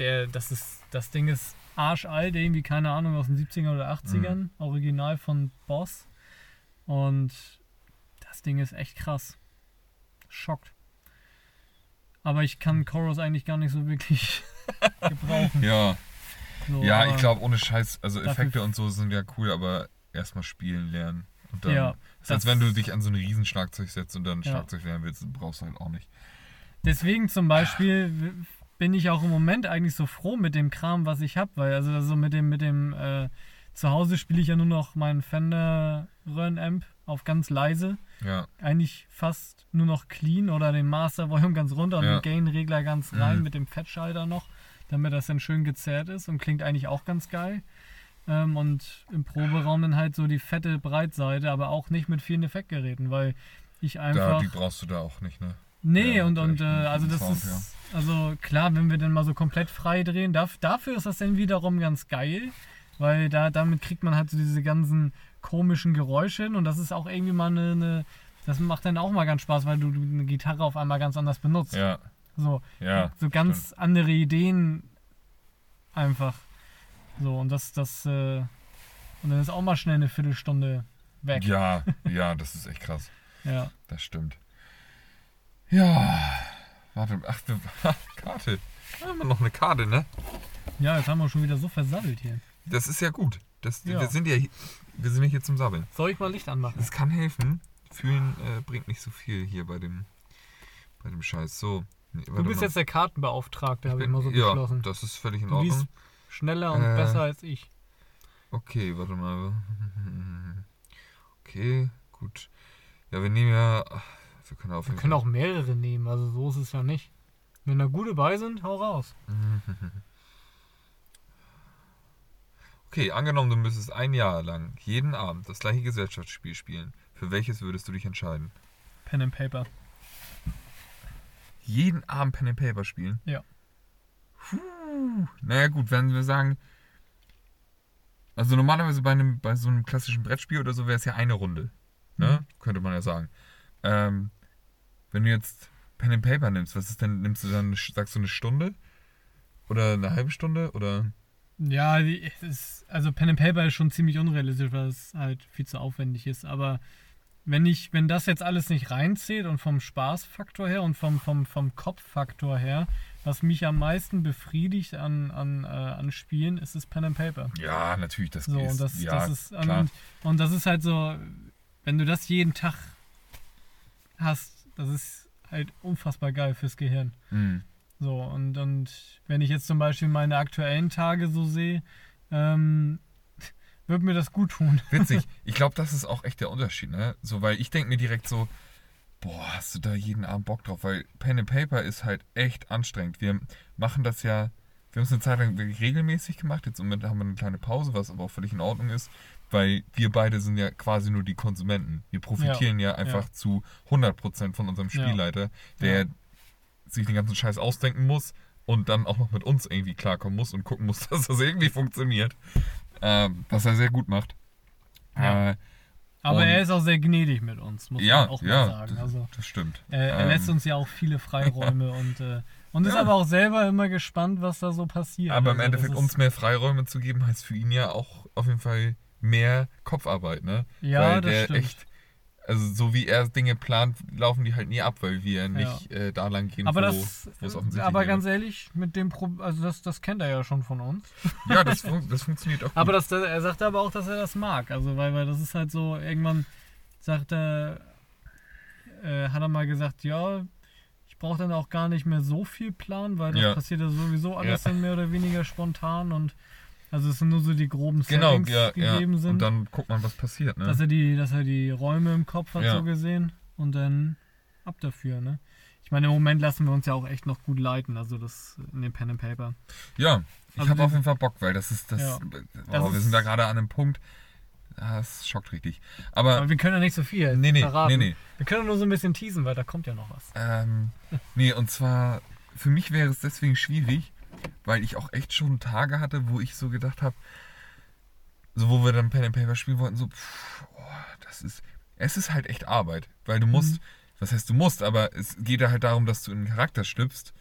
der, das ist, das Ding ist arschalt, irgendwie, keine Ahnung, aus den 70er oder 80ern, Mhm. original von Boss. Und das Ding ist echt krass. Schockt. Aber ich kann Chorus eigentlich gar nicht so wirklich gebrauchen. Ja, So, ja ich glaube, ohne Scheiß, also Effekte und so sind ja cool, aber erstmal spielen lernen. Und dann, Ja, ist, als wenn du dich an so ein Riesenschlagzeug setzt und dann. Schlagzeug lernen willst, brauchst du halt auch nicht. Deswegen zum Beispiel bin ich auch im Moment eigentlich so froh mit dem Kram, was ich habe, weil also, also mit dem, mit dem, äh, zu Hause spiele ich ja nur noch meinen Fender Röhrenamp auf ganz leise. Ja, Eigentlich fast nur noch clean oder den Master Volume ganz runter und Ja. den Gain-Regler ganz rein Mhm. mit dem Fettschalter noch, damit das dann schön gezerrt ist und klingt eigentlich auch ganz geil. Ähm, und im Proberaum dann halt so die fette Breitseite, aber auch nicht mit vielen Effektgeräten, weil ich da, einfach. die brauchst du da auch nicht, ne? Nee, Ja, und, und äh, also das Sound, ist, also klar, wenn wir dann mal so komplett frei drehen, darf, dafür ist das dann wiederum ganz geil, weil da damit kriegt man halt so diese ganzen komischen Geräusche hin und das ist auch irgendwie mal eine, eine das macht dann auch mal ganz Spaß, weil du, du eine Gitarre auf einmal ganz anders benutzt. Ja, So, ja. so ganz andere Ideen einfach. So, und das, das, äh, und dann ist auch mal schnell eine Viertelstunde weg. Ja, ja, das ist echt krass. ja. Das stimmt. Ja, warte, ach, wir, Karte. Da haben wir noch eine Karte, ne? Ja, jetzt haben wir schon wieder so versammelt hier. Das ist ja gut. Das, Ja. Wir sind ja hier- wir sind ja hier zum Sabbeln. Soll ich mal Licht anmachen? Das kann helfen. Fühlen äh, bringt nicht so viel hier bei dem, bei dem Scheiß. So. Nee, Du bist mal. jetzt der Kartenbeauftragte, habe ich mal so ja, beschlossen. das ist völlig in Du Ordnung. liest schneller und Äh, besser als ich. Okay, warte mal. Okay, gut. Ja, wir nehmen ja. Wir können auf Wir können auch mehrere nehmen, also so ist es ja nicht. Wenn da gute bei sind, hau raus. Okay, angenommen, du müsstest ein Jahr lang jeden Abend das gleiche Gesellschaftsspiel spielen. Für welches würdest du dich entscheiden? Pen and Paper. Jeden Abend Pen and Paper spielen? Ja. Puh. Naja, gut, wenn wir sagen. Also normalerweise bei, einem, bei so einem klassischen Brettspiel oder so wäre es ja eine Runde. Ne? Könnte man ja sagen. Ähm, wenn du jetzt Pen and Paper nimmst, was ist denn, nimmst du dann, sagst du eine Stunde? Oder eine halbe Stunde? Oder. Ja, die, ist, also Pen and Paper ist schon ziemlich unrealistisch, weil es halt viel zu aufwendig ist. Aber wenn ich, wenn das jetzt alles nicht reinzählt und vom Spaßfaktor her und vom, vom, vom Kopffaktor her, was mich am meisten befriedigt an, an, äh, an Spielen, ist es Pen and Paper. Ja, natürlich, das So, ist. und das, ja, das ist klar. und, und das ist halt so, wenn du das jeden Tag hast, das ist halt unfassbar geil fürs Gehirn. Mhm. So, und, und wenn ich jetzt zum Beispiel meine aktuellen Tage so sehe, ähm, wird mir das gut tun. Witzig. Ich glaube, das ist auch echt der Unterschied, ne? So, weil ich denke mir direkt so, boah, hast du da jeden Abend Bock drauf? Weil Pen and Paper ist halt echt anstrengend. Wir machen das ja, wir haben es eine Zeit lang wirklich regelmäßig gemacht. Jetzt im Moment haben wir eine kleine Pause, was aber auch völlig in Ordnung ist, weil wir beide sind ja quasi nur die Konsumenten. Wir profitieren ja, einfach ja. zu 100% von unserem Ja. Spielleiter, der Ja. sich den ganzen Scheiß ausdenken muss und dann auch noch mit uns irgendwie klarkommen muss und gucken muss, dass das irgendwie funktioniert. Ähm, was er sehr gut macht. Ja. Äh, Aber er ist auch sehr gnädig mit uns, muss ja, man auch ja, mal sagen. das, Also, das stimmt. er, er Ähm, lässt uns ja auch viele Freiräume und, äh, und ist Ja. aber auch selber immer gespannt, was da so passiert. Aber im Also, Endeffekt uns mehr Freiräume zu geben, heißt für ihn ja auch auf jeden Fall mehr Kopfarbeit, ne? Ja, weil das der stimmt. echt, also so wie er Dinge plant, laufen die halt nie ab, weil wir nicht äh, da lang gehen, aber wo, das, wo es offensichtlich aber wäre. ganz ehrlich, mit dem Pro also das, das kennt er ja schon von uns. Ja, das, fun das funktioniert auch gut. Aber das, er sagt aber auch, dass er das mag. Also, weil, weil das ist halt so, irgendwann sagt er, äh, hat er mal gesagt, ja, ich brauche dann auch gar nicht mehr so viel Plan, weil das Ja. passiert ja sowieso alles Ja. dann mehr oder weniger spontan und also es sind nur so die groben genau, Settings ja, ja. gegeben sind. Und dann guckt man, was passiert, ne? dass er die, dass er die Räume im Kopf hat Ja. so gesehen und dann ab dafür, ne? Ich meine, im Moment lassen wir uns ja auch echt noch gut leiten, also das in dem Pen and Paper. Ja, ich Also habe auf jeden Fall Bock, weil das ist das. Ja. Oh, Das wir ist- sind da gerade an einem Punkt. Das schockt richtig. Aber. Aber wir können ja nicht so viel nee, nee, verraten. nee, nee. Wir können nur so ein bisschen teasen, weil da kommt ja noch was. Ähm, nee, und zwar, für mich wäre es deswegen schwierig, weil ich auch echt schon Tage hatte, wo ich so gedacht habe, so wo wir dann Pen and Paper spielen wollten, so, pff, oh, das ist, es ist halt echt Arbeit, weil du musst, Mhm. was heißt du musst, aber es geht ja halt darum, dass du in einen Charakter schlüpfst,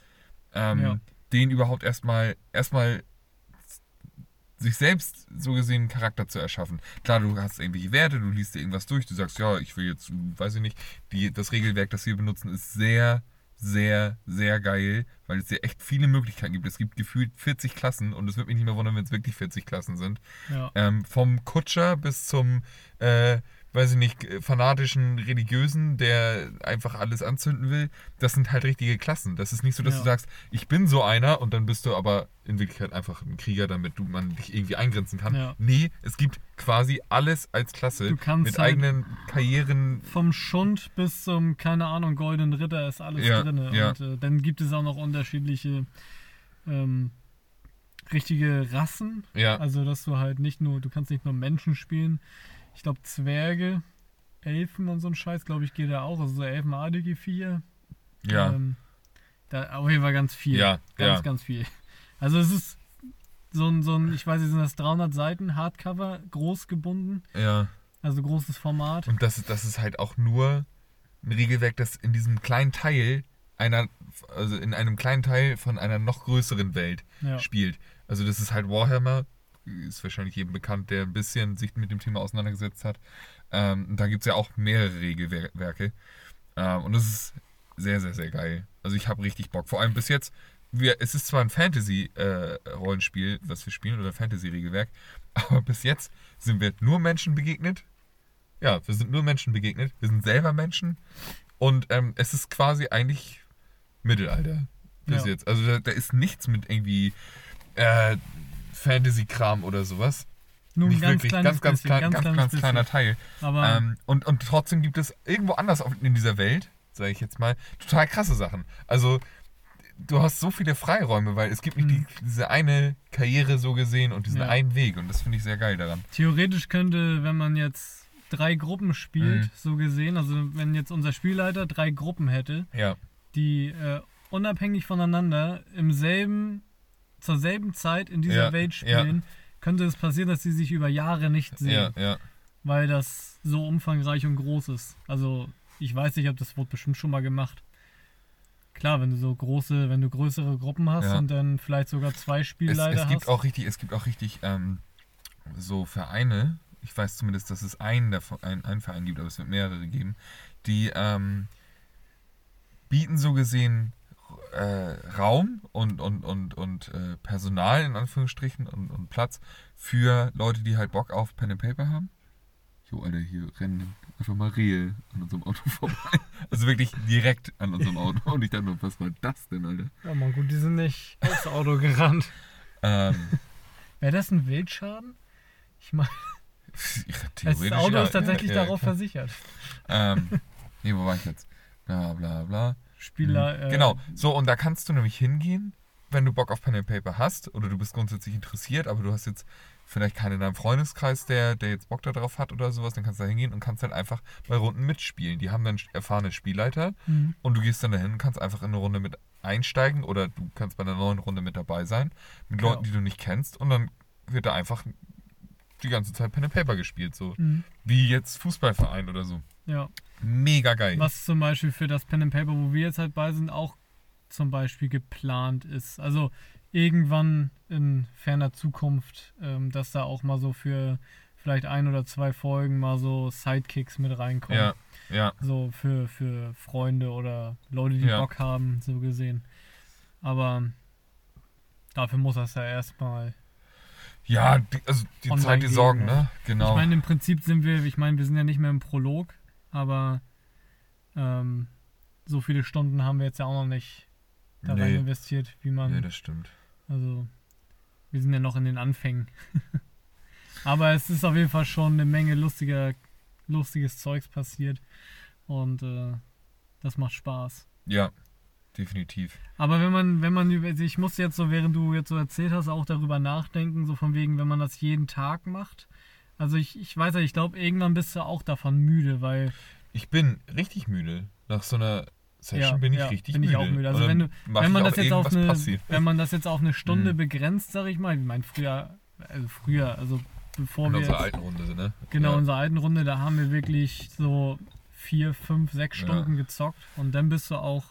ähm, Ja. den überhaupt erstmal, erstmal sich selbst so gesehen einen Charakter zu erschaffen. Klar, du hast irgendwelche Werte, du liest dir irgendwas durch, du sagst, ja, ich will jetzt, weiß ich nicht, die, das Regelwerk, das wir benutzen, ist sehr, sehr, sehr geil, weil es dir echt viele Möglichkeiten gibt. Es gibt gefühlt 40 Klassen und es würde mich nicht mehr wundern, wenn es wirklich 40 Klassen sind. Ja. Ähm, vom Kutscher bis zum, äh, weiß ich nicht, fanatischen Religiösen, der einfach alles anzünden will. Das sind halt richtige Klassen. Das ist nicht so, dass Ja. du sagst, ich bin so einer und dann bist du aber in Wirklichkeit einfach ein Krieger, damit du man dich irgendwie eingrenzen kann. Ja. Nee, es gibt quasi alles als Klasse Du kannst mit halt- eigenen Karrieren. Vom Schund bis zum, keine Ahnung, Goldenen Ritter ist alles Ja, drin. ja. Und äh, dann gibt es auch noch unterschiedliche ähm, richtige Rassen. Ja, Also, dass du halt nicht nur, du kannst nicht nur Menschen spielen. Ich glaube, Zwerge, Elfen und so ein Scheiß, glaube ich, geht da auch. Also so elfenartige Viecher. ja, Ähm, da auf jeden Fall ganz viel. Ja, Ganz, ja. ganz viel. Also es ist so ein, so ein, ich weiß nicht, sind das 300 Seiten Hardcover, groß gebunden. ja. Also großes Format. Und das, das ist halt auch nur ein Regelwerk, das in diesem kleinen Teil einer, also in einem kleinen Teil von einer noch größeren Welt Ja. spielt. Also das ist halt Warhammer, ist wahrscheinlich jedem bekannt, der ein bisschen sich mit dem Thema auseinandergesetzt hat. Ähm, da gibt es ja auch mehrere Regelwerke. Ähm, und das ist sehr, sehr, sehr geil. Also ich habe richtig Bock. Vor allem bis jetzt wir, es ist zwar ein Fantasy-Rollenspiel, was wir spielen, oder Fantasy-Regelwerk, aber bis jetzt sind wir nur Menschen begegnet. Ja, wir sind nur Menschen begegnet. Wir sind selber Menschen. Und ähm, es ist quasi eigentlich Mittelalter bis Ja. jetzt. Also da, da ist nichts mit irgendwie äh, Fantasy-Kram oder sowas. Nur ein Nicht ganz wirklich, ganz, ganz, bisschen, klein, ganz ganz, ganz kleiner Teil. Aber Ähm, und, und trotzdem gibt es irgendwo anders in dieser Welt, sage ich jetzt mal, total krasse Sachen. Also du hast so viele Freiräume, weil es gibt nicht die, diese eine Karriere so gesehen und diesen Mhm. Ja. einen Weg. Und das finde ich sehr geil daran. theoretisch könnte, wenn man jetzt drei Gruppen spielt, Mhm. so gesehen, also wenn jetzt unser Spielleiter drei Gruppen hätte, Ja, die äh, unabhängig voneinander im selben, zur selben Zeit in dieser Ja, Welt ja. spielen, könnte es passieren, dass sie sich über Jahre nicht sehen, ja, ja. weil das so umfangreich und groß ist. Also ich weiß nicht, ob das wurde bestimmt schon mal gemacht. Klar, wenn du so große, wenn du größere Gruppen hast Ja. und dann vielleicht sogar zwei Es, Spielleiter es gibt hast. auch richtig, es gibt auch richtig ähm, so Vereine, ich weiß zumindest, dass es einen, davon, einen, einen Verein gibt, aber es wird mehrere geben, die ähm, bieten so gesehen äh, Raum und, und, und, und äh, Personal in Anführungsstrichen und, und Platz für Leute, die halt Bock auf Pen and Paper haben. Jo, Alter, hier rennen einfach mal Rehe an unserem Auto vorbei. Also wirklich direkt an unserem Auto. Und ich dachte nur, was war das denn, Alter? Ja, man, gut, die sind nicht aufs Auto gerannt. Ähm, Wäre das ein Wildschaden? Ich meine, das Auto ja, ist tatsächlich ja, darauf versichert. Ähm, nee, wo war ich jetzt? Bla bla bla. Spieler. Äh, genau, so und da kannst du nämlich hingehen, wenn du Bock auf Pen and Paper hast oder du bist grundsätzlich interessiert, aber du hast jetzt vielleicht keinen in deinem Freundeskreis, der, der jetzt Bock darauf hat oder sowas, dann kannst du da hingehen und kannst halt einfach bei Runden mitspielen. Die haben dann erfahrene Spielleiter Mhm. und du gehst dann dahin und kannst einfach in eine Runde mit einsteigen oder du kannst bei einer neuen Runde mit dabei sein, mit Genau. Leuten, die du nicht kennst und dann wird da einfach die ganze Zeit Pen and Paper gespielt, so Mhm. wie jetzt Fußballverein oder so. Ja. Mega geil. Was zum Beispiel für das Pen and Paper, wo wir jetzt halt bei sind, auch zum Beispiel geplant ist. Also irgendwann in ferner Zukunft, ähm, dass da auch mal so für vielleicht ein oder zwei Folgen mal so Sidekicks mit reinkommen. Ja, ja. So für, für Freunde oder Leute, die Ja. Bock haben, so gesehen. Aber dafür muss das ja erstmal. Ja, die, also die Zeit, die Sorgen, ja. ne? Genau. Ich meine, im Prinzip sind wir, ich meine, wir sind ja nicht mehr im Prolog, aber ähm, so viele Stunden haben wir jetzt ja auch noch nicht da rein nee, investiert, wie man. nee, das stimmt. also, wir sind ja noch in den Anfängen. aber es ist auf jeden Fall schon eine Menge lustiger, lustiges Zeugs passiert und äh, das macht Spaß. Ja, definitiv. Aber wenn man, wenn man über, ich muss jetzt so, während du jetzt so erzählt hast, auch darüber nachdenken, so von wegen, wenn man das jeden Tag macht. Also ich, ich weiß ja, ich glaube, irgendwann bist du auch davon müde, weil Ich bin richtig müde. Nach so einer Session Ja, bin ich ja, richtig bin ich müde. auch müde. Also wenn du- wenn man ich das jetzt auf eine, passiv. wenn man das jetzt auf eine Stunde Mhm. begrenzt, sag ich mal, ich meine früher, also früher, also bevor In wir unserer jetzt, alten Runde, ne? genau Ja. in unserer alten Runde, da haben wir wirklich so vier, fünf, sechs Ja. Stunden gezockt und dann bist du auch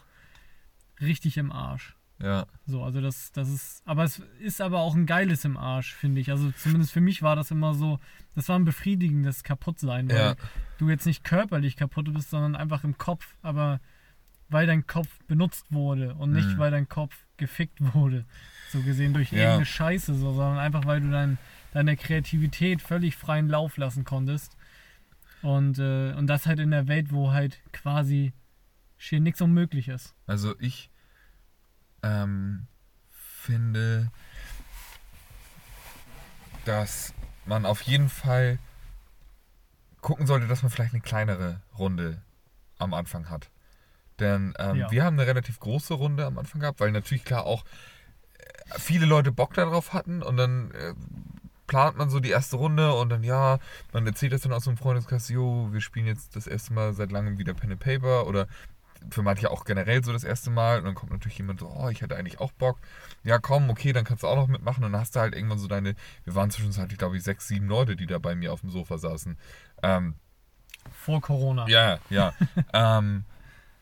richtig im Arsch. Ja, So, also das, das ist, aber es ist aber auch ein geiles im Arsch, finde ich. Also zumindest für mich war das immer so, das war ein befriedigendes Kaputtsein, weil Ja. du jetzt nicht körperlich kaputt bist, sondern einfach im Kopf, aber weil dein Kopf benutzt wurde und nicht, Mhm. weil dein Kopf gefickt wurde, so gesehen durch Ja. irgendeine Scheiße, so, sondern einfach, weil du dein, deine Kreativität völlig freien Lauf lassen konntest. Und, äh, und das halt in der Welt, wo halt quasi schier nichts unmöglich ist. also ich ähm, finde, dass man auf jeden Fall gucken sollte, dass man vielleicht eine kleinere Runde am Anfang hat. Denn ähm, Ja. wir haben eine relativ große Runde am Anfang gehabt, weil natürlich klar auch äh, viele Leute Bock darauf hatten und dann äh, plant man so die erste Runde und dann ja, man erzählt das dann aus so einem Freundeskreis, jo, wir spielen jetzt das erste Mal seit langem wieder Pen and Paper oder für manche auch generell so das erste Mal und dann kommt natürlich jemand so, oh, ich hätte eigentlich auch Bock. Ja, komm, okay, dann kannst du auch noch mitmachen und dann hast du halt irgendwann so deine, wir waren zwischenzeitlich, glaube ich, sechs, sieben Leute, die da bei mir auf dem Sofa saßen. Ähm, Vor Corona. ja, ja. ähm,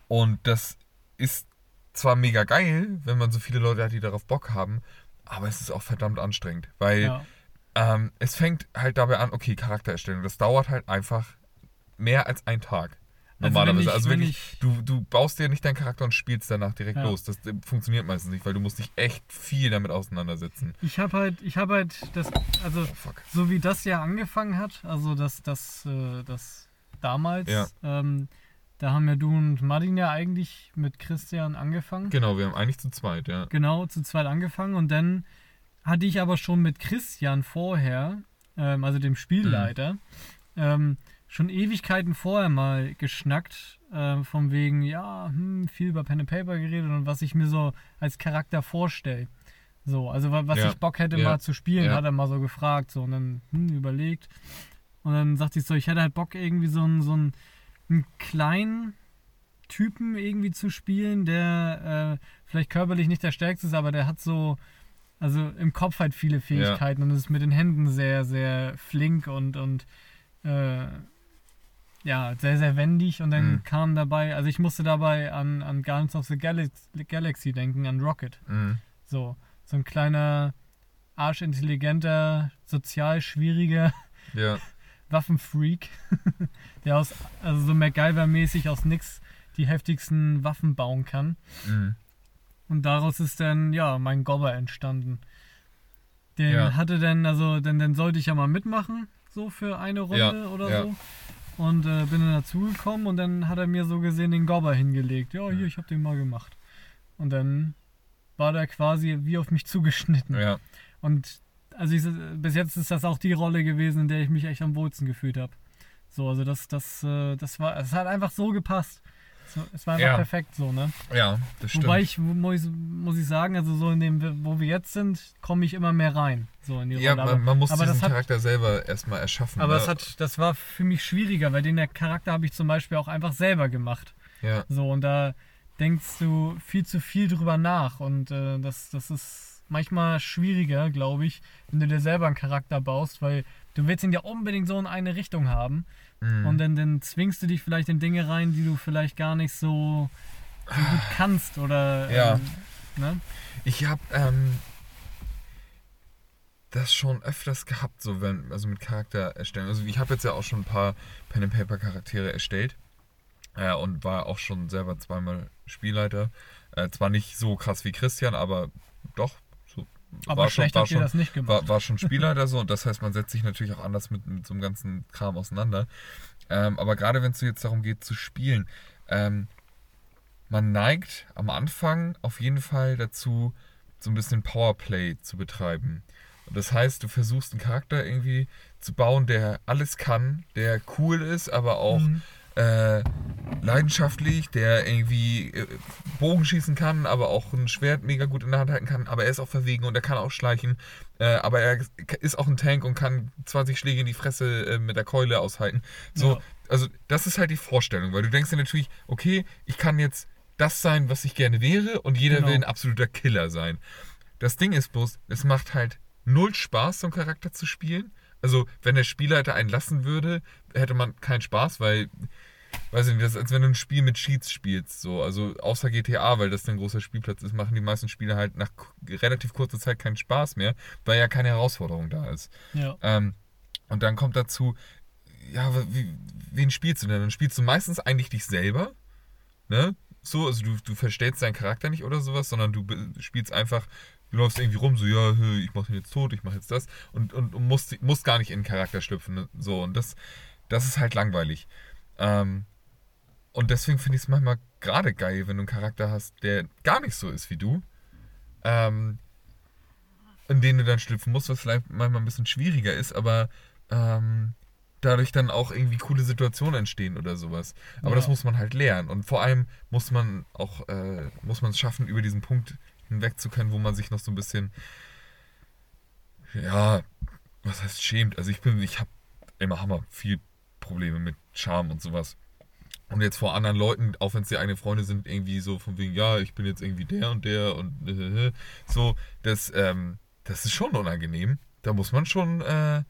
und das ist zwar mega geil, wenn man so viele Leute hat, die darauf Bock haben, aber es ist auch verdammt anstrengend, weil Ja. ähm, es fängt halt dabei an, okay, Charaktererstellung, das dauert halt einfach mehr als einen Tag. Normalerweise. ich- Also, wenn wirklich, ich- du, du baust dir nicht deinen Charakter und spielst danach direkt Ja. los. Das äh, funktioniert meistens nicht, weil du musst dich echt viel damit auseinandersetzen. Ich habe halt, ich habe halt das, also Oh, so wie das ja angefangen hat, also das, das, äh, das damals, Ja. ähm, da haben ja du und Martin ja eigentlich mit Christian angefangen. Genau, wir haben eigentlich zu zweit, ja. Genau, zu zweit angefangen und dann hatte ich aber schon mit Christian vorher, ähm, also dem Spielleiter, Mhm. ähm, schon Ewigkeiten vorher mal geschnackt, ähm, von wegen, ja, hm, viel über Pen and Paper geredet und was ich mir so als Charakter vorstelle. So, also wa- was Ja, ich Bock hätte ja, mal zu spielen, ja. hat er mal so gefragt, so und dann hm, überlegt. Und dann sagte ich so, ich hätte halt Bock irgendwie so einen, so einen, einen kleinen Typen irgendwie zu spielen, der äh, vielleicht körperlich nicht der stärkste ist, aber der hat so, also im Kopf halt viele Fähigkeiten und ist mit den Händen sehr, sehr flink und, und äh, ja, sehr, sehr wendig. Und dann Mhm. kam dabei, also ich musste dabei an, an Guardians of the Galaxy, Galaxy denken, an Rocket. Mhm. So, so ein kleiner, arschintelligenter, sozial schwieriger Ja, Waffenfreak, der aus, also so MacGyver-mäßig aus nix die heftigsten Waffen bauen kann. mhm. Und daraus ist dann, ja, mein Gobber entstanden. Den Ja. hatte dann, also, dann, dann sollte ich ja mal mitmachen, so für eine Runde Ja, oder so. Und äh, bin dann dazugekommen und dann hat er mir so gesehen den Gobber hingelegt. Ja, hier, ich hab den mal gemacht. Und dann war der quasi wie auf mich zugeschnitten. ja. Und also ich, bis jetzt ist das auch die Rolle gewesen, in der ich mich echt am wohlsten gefühlt habe. So, also das, das, äh, das war, es hat einfach so gepasst. Es war einfach Ja. perfekt so, ne? Ja, das stimmt. Wobei ich, muss, muss ich sagen, also so in dem, wo wir jetzt sind, komme ich immer mehr rein. So in die ja, Rolle. Man, man muss aber diesen hat, Charakter selber erstmal erschaffen. aber ne? das hat, das war für mich schwieriger, weil den Charakter habe ich zum Beispiel auch einfach selber gemacht. Ja, So, und da denkst du viel zu viel drüber nach. Und äh, das, das ist manchmal schwieriger, glaube ich, wenn du dir selber einen Charakter baust, weil du willst ihn ja unbedingt so in eine Richtung haben. Mhm. Und dann, dann zwingst du dich vielleicht in Dinge rein, die du vielleicht gar nicht so, so gut kannst. Oder Ja. ähm, ne? Ich habe ähm, das schon öfters gehabt, so wenn, also mit Charakter erstellen. Also ich habe jetzt ja auch schon ein paar Pen and Paper Charaktere erstellt äh, und war auch schon selber zweimal Spielleiter. Äh, zwar nicht so krass wie Christian, aber doch. Aber war schon, schlecht war habt ihr schon, das nicht gemacht. war, war schon Spielleiter so und das heißt, man setzt sich natürlich auch anders mit, mit so einem ganzen Kram auseinander. Ähm, aber gerade wenn es so jetzt darum geht zu spielen, ähm, man neigt am Anfang auf jeden Fall dazu, so ein bisschen Powerplay zu betreiben. Und das heißt, du versuchst einen Charakter irgendwie zu bauen, der alles kann, der cool ist, aber auch Mhm. Äh, leidenschaftlich, der irgendwie äh, Bogen schießen kann, aber auch ein Schwert mega gut in der Hand halten kann, aber er ist auch verwegen und er kann auch schleichen, äh, aber er ist auch ein Tank und kann 20 Schläge in die Fresse äh, mit der Keule aushalten. So, Ja. also das ist halt die Vorstellung, weil du denkst dir natürlich, okay, ich kann jetzt das sein, was ich gerne wäre und jeder Genau. will ein absoluter Killer sein. Das Ding ist bloß, es macht halt null Spaß, so einen Charakter zu spielen. Also, wenn der Spielleiter einen lassen würde, hätte man keinen Spaß, weil, weiß ich nicht, das ist, als wenn du ein Spiel mit Cheats spielst. So. Also, außer GTA, weil das ein großer Spielplatz ist, machen die meisten Spiele halt nach relativ kurzer Zeit keinen Spaß mehr, weil ja keine Herausforderung da ist. Ja. Ähm, und dann kommt dazu, ja, wie, wen spielst du denn? Dann spielst du meistens eigentlich dich selber, ne? So, also du, du verstellst deinen Charakter nicht oder sowas, sondern du spielst einfach, du läufst irgendwie rum, so, ja, ich mach den jetzt tot, ich mach jetzt das und, und, und musst, musst gar nicht in den Charakter schlüpfen, ne? so, und das, das ist halt langweilig. Ähm, und deswegen finde ich es manchmal gerade geil, wenn du einen Charakter hast, der gar nicht so ist wie du, ähm, in den du dann schlüpfen musst, was vielleicht manchmal ein bisschen schwieriger ist, aber ähm, dadurch dann auch irgendwie coole Situationen entstehen oder sowas. Aber Ja. das muss man halt lernen. Und vor allem muss man auch, äh, muss man es schaffen, über diesen Punkt hinweg zu können, wo man sich noch so ein bisschen, ja, was heißt schämt. Also ich bin, ich habe immer Hammer viel Probleme mit Charme und sowas. Und jetzt vor anderen Leuten, auch wenn es die eigenen Freunde sind, irgendwie so von wegen, ja, ich bin jetzt irgendwie der und der und äh, so, das, ähm, das ist schon unangenehm. Da muss man schon, äh,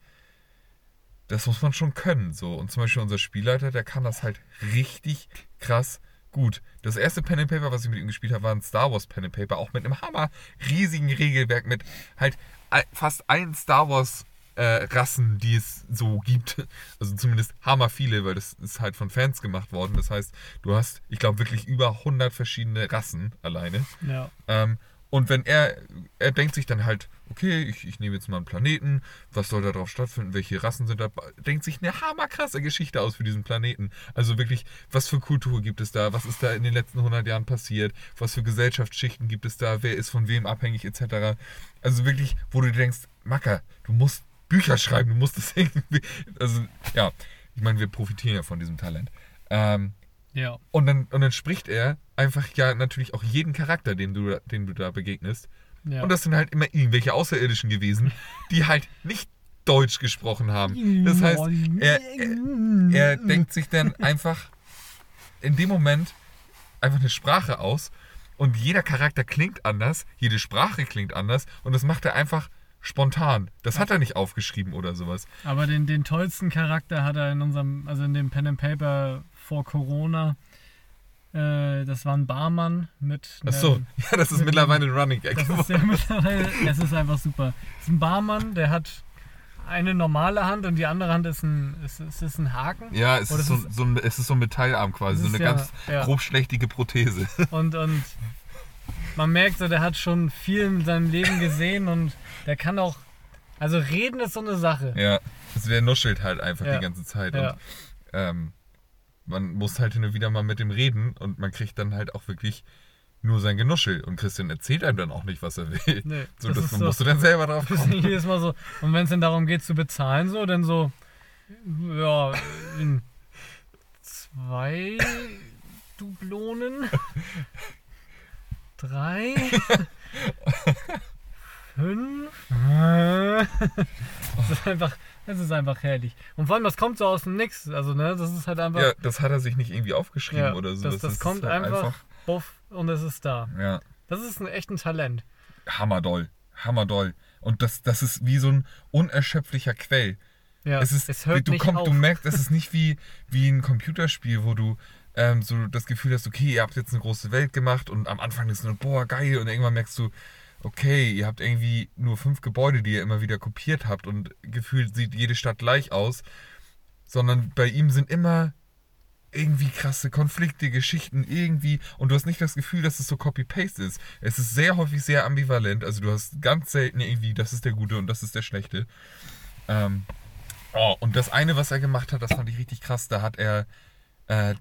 das muss man schon können. So. Und zum Beispiel unser Spielleiter, der kann das halt richtig krass gut. Das erste Pen and Paper, was ich mit ihm gespielt habe, war ein Star Wars Pen and Paper, auch mit einem hammer riesigen Regelwerk, mit halt all- fast allen Star Wars äh, Rassen, die es so gibt. Also zumindest hammer viele, weil das ist halt von Fans gemacht worden. Das heißt, du hast, ich glaube, wirklich über 100 verschiedene Rassen alleine. Ja. Ähm, und wenn er, er denkt sich dann halt, okay, ich, ich nehme jetzt mal einen Planeten, was soll da drauf stattfinden, welche Rassen sind da, denkt sich eine hammerkrasse Geschichte aus für diesen Planeten. Also wirklich, was für Kultur gibt es da, was ist da in den letzten 100 Jahren passiert, was für Gesellschaftsschichten gibt es da, wer ist von wem abhängig etc. Also wirklich, wo du denkst, Macker, du musst Bücher schreiben, du musst das irgendwie, also ja, ich meine, wir profitieren ja von diesem Talent. Ähm, Ja. und dann, und dann spricht er einfach ja natürlich auch jeden Charakter, den du, den du da begegnest. ja. Und das sind halt immer irgendwelche Außerirdischen gewesen, die halt nicht Deutsch gesprochen haben. Das heißt, er, er, er denkt sich dann einfach in dem Moment einfach eine Sprache aus und jeder Charakter klingt anders, jede Sprache klingt anders und das macht er einfach spontan. Das hat er nicht aufgeschrieben oder sowas. Aber den, den tollsten Charakter hat er in unserem, also in dem Pen and Paper vor Corona. Äh, das war ein Barmann mit. Ach so, ja, das ist mit- mittlerweile ein Running Gag. Das ist ja mittlerweile, es ist einfach super. Es ist ein Barmann, der hat eine normale Hand und die andere Hand ist ein, ist, ist, ist ein Haken. Ja, es ist, so, so ein, es ist so ein Metallarm quasi, so ist eine ja- ganz ja. grobschlächtige Prothese. Und, und man merkt so, der hat schon viel in seinem Leben gesehen und der kann auch. Also reden ist so eine Sache. Ja, es wäre nuschelt halt einfach Ja. die ganze Zeit. Ja. Und ähm, man muss halt hin und wieder mal mit dem reden und man kriegt dann halt auch wirklich nur sein Genuschel. Und Christian erzählt einem dann auch nicht, was er will. Nee, so, das das, ist so- musst du dann selber drauf kommen. jedes Mal so. Und wenn es dann darum geht zu bezahlen, so, dann so, ja, in zwei Dublonen, drei, fünf. Das ist einfach, das ist einfach herrlich. Und vor allem, das kommt so aus dem Nix. Also, ne, das ist halt einfach, Ja, das hat er sich nicht irgendwie aufgeschrieben ja, oder so. das, das ist kommt halt einfach, buff, und es ist da. Ja, Das ist ein echt ein Talent. hammerdoll. Hammerdoll. Und das, das ist wie so ein unerschöpflicher Quell. Ja, es ist, hört du, nicht komm, auf. du merkst, es ist nicht wie, wie ein Computerspiel, wo du ähm, so das Gefühl hast, okay, ihr habt jetzt eine große Welt gemacht und am Anfang ist es nur, boah, geil, und irgendwann merkst du, okay, ihr habt irgendwie nur fünf Gebäude, die ihr immer wieder kopiert habt und gefühlt sieht jede Stadt gleich aus, sondern bei ihm sind immer irgendwie krasse Konflikte, Geschichten, irgendwie, und du hast nicht das Gefühl, dass es so Copy-Paste ist. Es ist sehr häufig sehr ambivalent, also du hast ganz selten irgendwie, das ist der Gute und das ist der Schlechte. Ähm, Oh, und das eine, was er gemacht hat, das fand ich richtig krass. Da hat er, äh,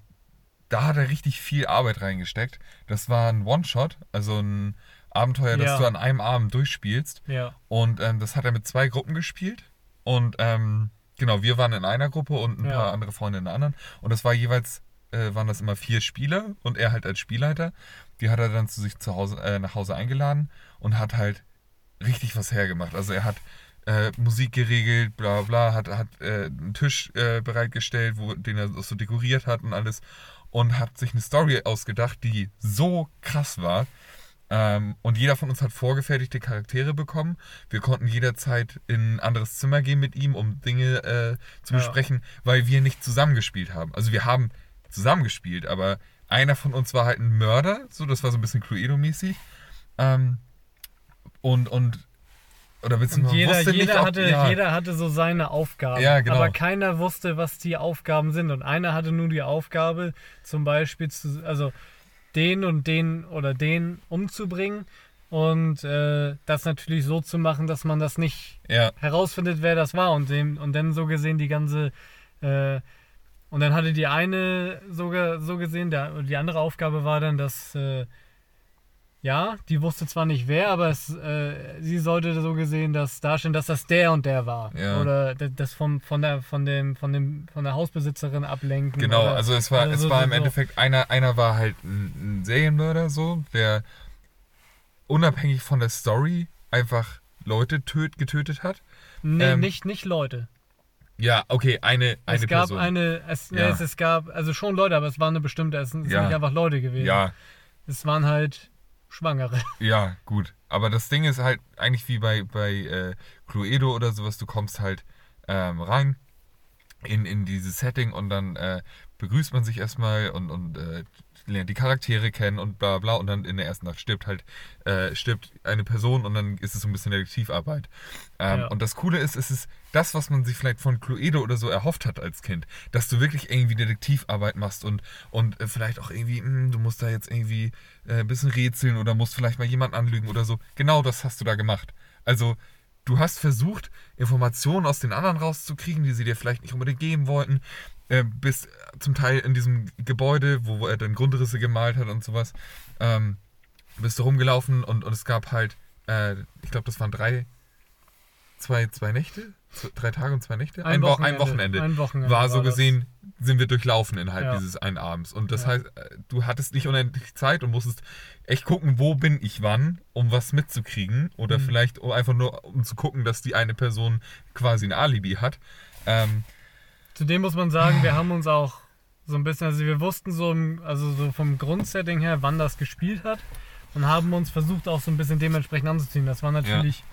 da hat er richtig viel Arbeit reingesteckt. Das war ein One-Shot, also ein Abenteuer, das Ja. du an einem Abend durchspielst. Ja, Und ähm, das hat er mit zwei Gruppen gespielt. Und ähm, genau, wir waren in einer Gruppe und ein Ja. paar andere Freunde in der anderen. Und das war jeweils, äh, waren das immer vier Spieler und er halt als Spielleiter. Die hat er dann zu sich zu Hause, äh, nach Hause eingeladen und hat halt richtig was hergemacht. Also er hat äh, Musik geregelt, bla bla, hat, hat äh, einen Tisch äh, bereitgestellt, wo, den er so dekoriert hat und alles. Und hat sich eine Story ausgedacht, die so krass war. Ähm, und jeder von uns hat vorgefertigte Charaktere bekommen. Wir konnten jederzeit in ein anderes Zimmer gehen mit ihm, um Dinge äh, zu Ja. besprechen, weil wir nicht zusammengespielt haben. Also wir haben zusammengespielt, aber einer von uns war halt ein Mörder, so das war so ein bisschen Cluedo-mäßig. Ähm, und, und, oder Und jeder, jeder, nicht, ob, hatte, ja, jeder hatte so seine Aufgaben. Ja, genau. Aber keiner wusste, was die Aufgaben sind. Und einer hatte nur die Aufgabe, zum Beispiel zu, also den und den oder den umzubringen. Und äh, das natürlich so zu machen, dass man das nicht ja, herausfindet, wer das war. Und, dem, und dann so gesehen die ganze. Äh, und dann hatte die eine sogar so gesehen, der, die andere Aufgabe war dann, dass. Äh, ja, die wusste zwar nicht wer, aber es, äh, sie sollte so gesehen das darstellen, dass das der und der war. Ja. Oder das vom, von, der, von, dem, von, dem, von der Hausbesitzerin ablenken. Genau, oder, also es war, also es so- war im so- Endeffekt, einer, einer war halt ein, ein Serienmörder so, der unabhängig von der Story einfach Leute töt, getötet hat. Nee, ähm, nicht, nicht Leute. Ja, okay, eine, eine es gab Person. eine, es, Ja. es, es gab, also schon Leute, aber es war eine bestimmte, es sind Ja. nicht einfach Leute gewesen. ja, Es waren halt Schwangere. ja, gut. Aber das Ding ist halt eigentlich wie bei, bei äh, Cluedo oder sowas, du kommst halt ähm, rein in, in dieses Setting und dann äh, begrüßt man sich erstmal und, und äh, lernt die Charaktere kennen und bla bla und dann in der ersten Nacht stirbt halt, äh, stirbt eine Person und dann ist es so ein bisschen Detektivarbeit. Ähm, Ja. Und das Coole ist, es ist das, was man sich vielleicht von Cluedo oder so erhofft hat als Kind, dass du wirklich irgendwie Detektivarbeit machst und, und äh, vielleicht auch irgendwie, hm, du musst da jetzt irgendwie äh, ein bisschen rätseln oder musst vielleicht mal jemanden anlügen oder so. Genau das hast du da gemacht. Also du hast versucht, Informationen aus den anderen rauszukriegen, die sie dir vielleicht nicht unbedingt geben wollten. Äh, bist zum Teil in diesem Gebäude, wo, wo er dann Grundrisse gemalt hat und sowas, ähm, bist du rumgelaufen und, und es gab halt, äh, ich glaube, das waren drei, zwei, zwei Nächte? Z- Drei Tage und zwei Nächte? Ein Wo- Wochenende. ein Wochenende. Ein Wochenende war so war das. gesehen, sind wir durchlaufen innerhalb Ja. dieses einen Abends. Und das Ja. heißt, äh, du hattest nicht unendlich Zeit und musstest echt gucken, wo bin ich wann, um was mitzukriegen. Oder Mhm. vielleicht um einfach nur, um zu gucken, dass die eine Person quasi ein Alibi hat. Ähm, Zudem muss man sagen, wir haben uns auch so ein bisschen, also wir wussten so, also so vom Grundsetting her, wann das gespielt hat und haben uns versucht auch so ein bisschen dementsprechend anzuziehen. Das war natürlich,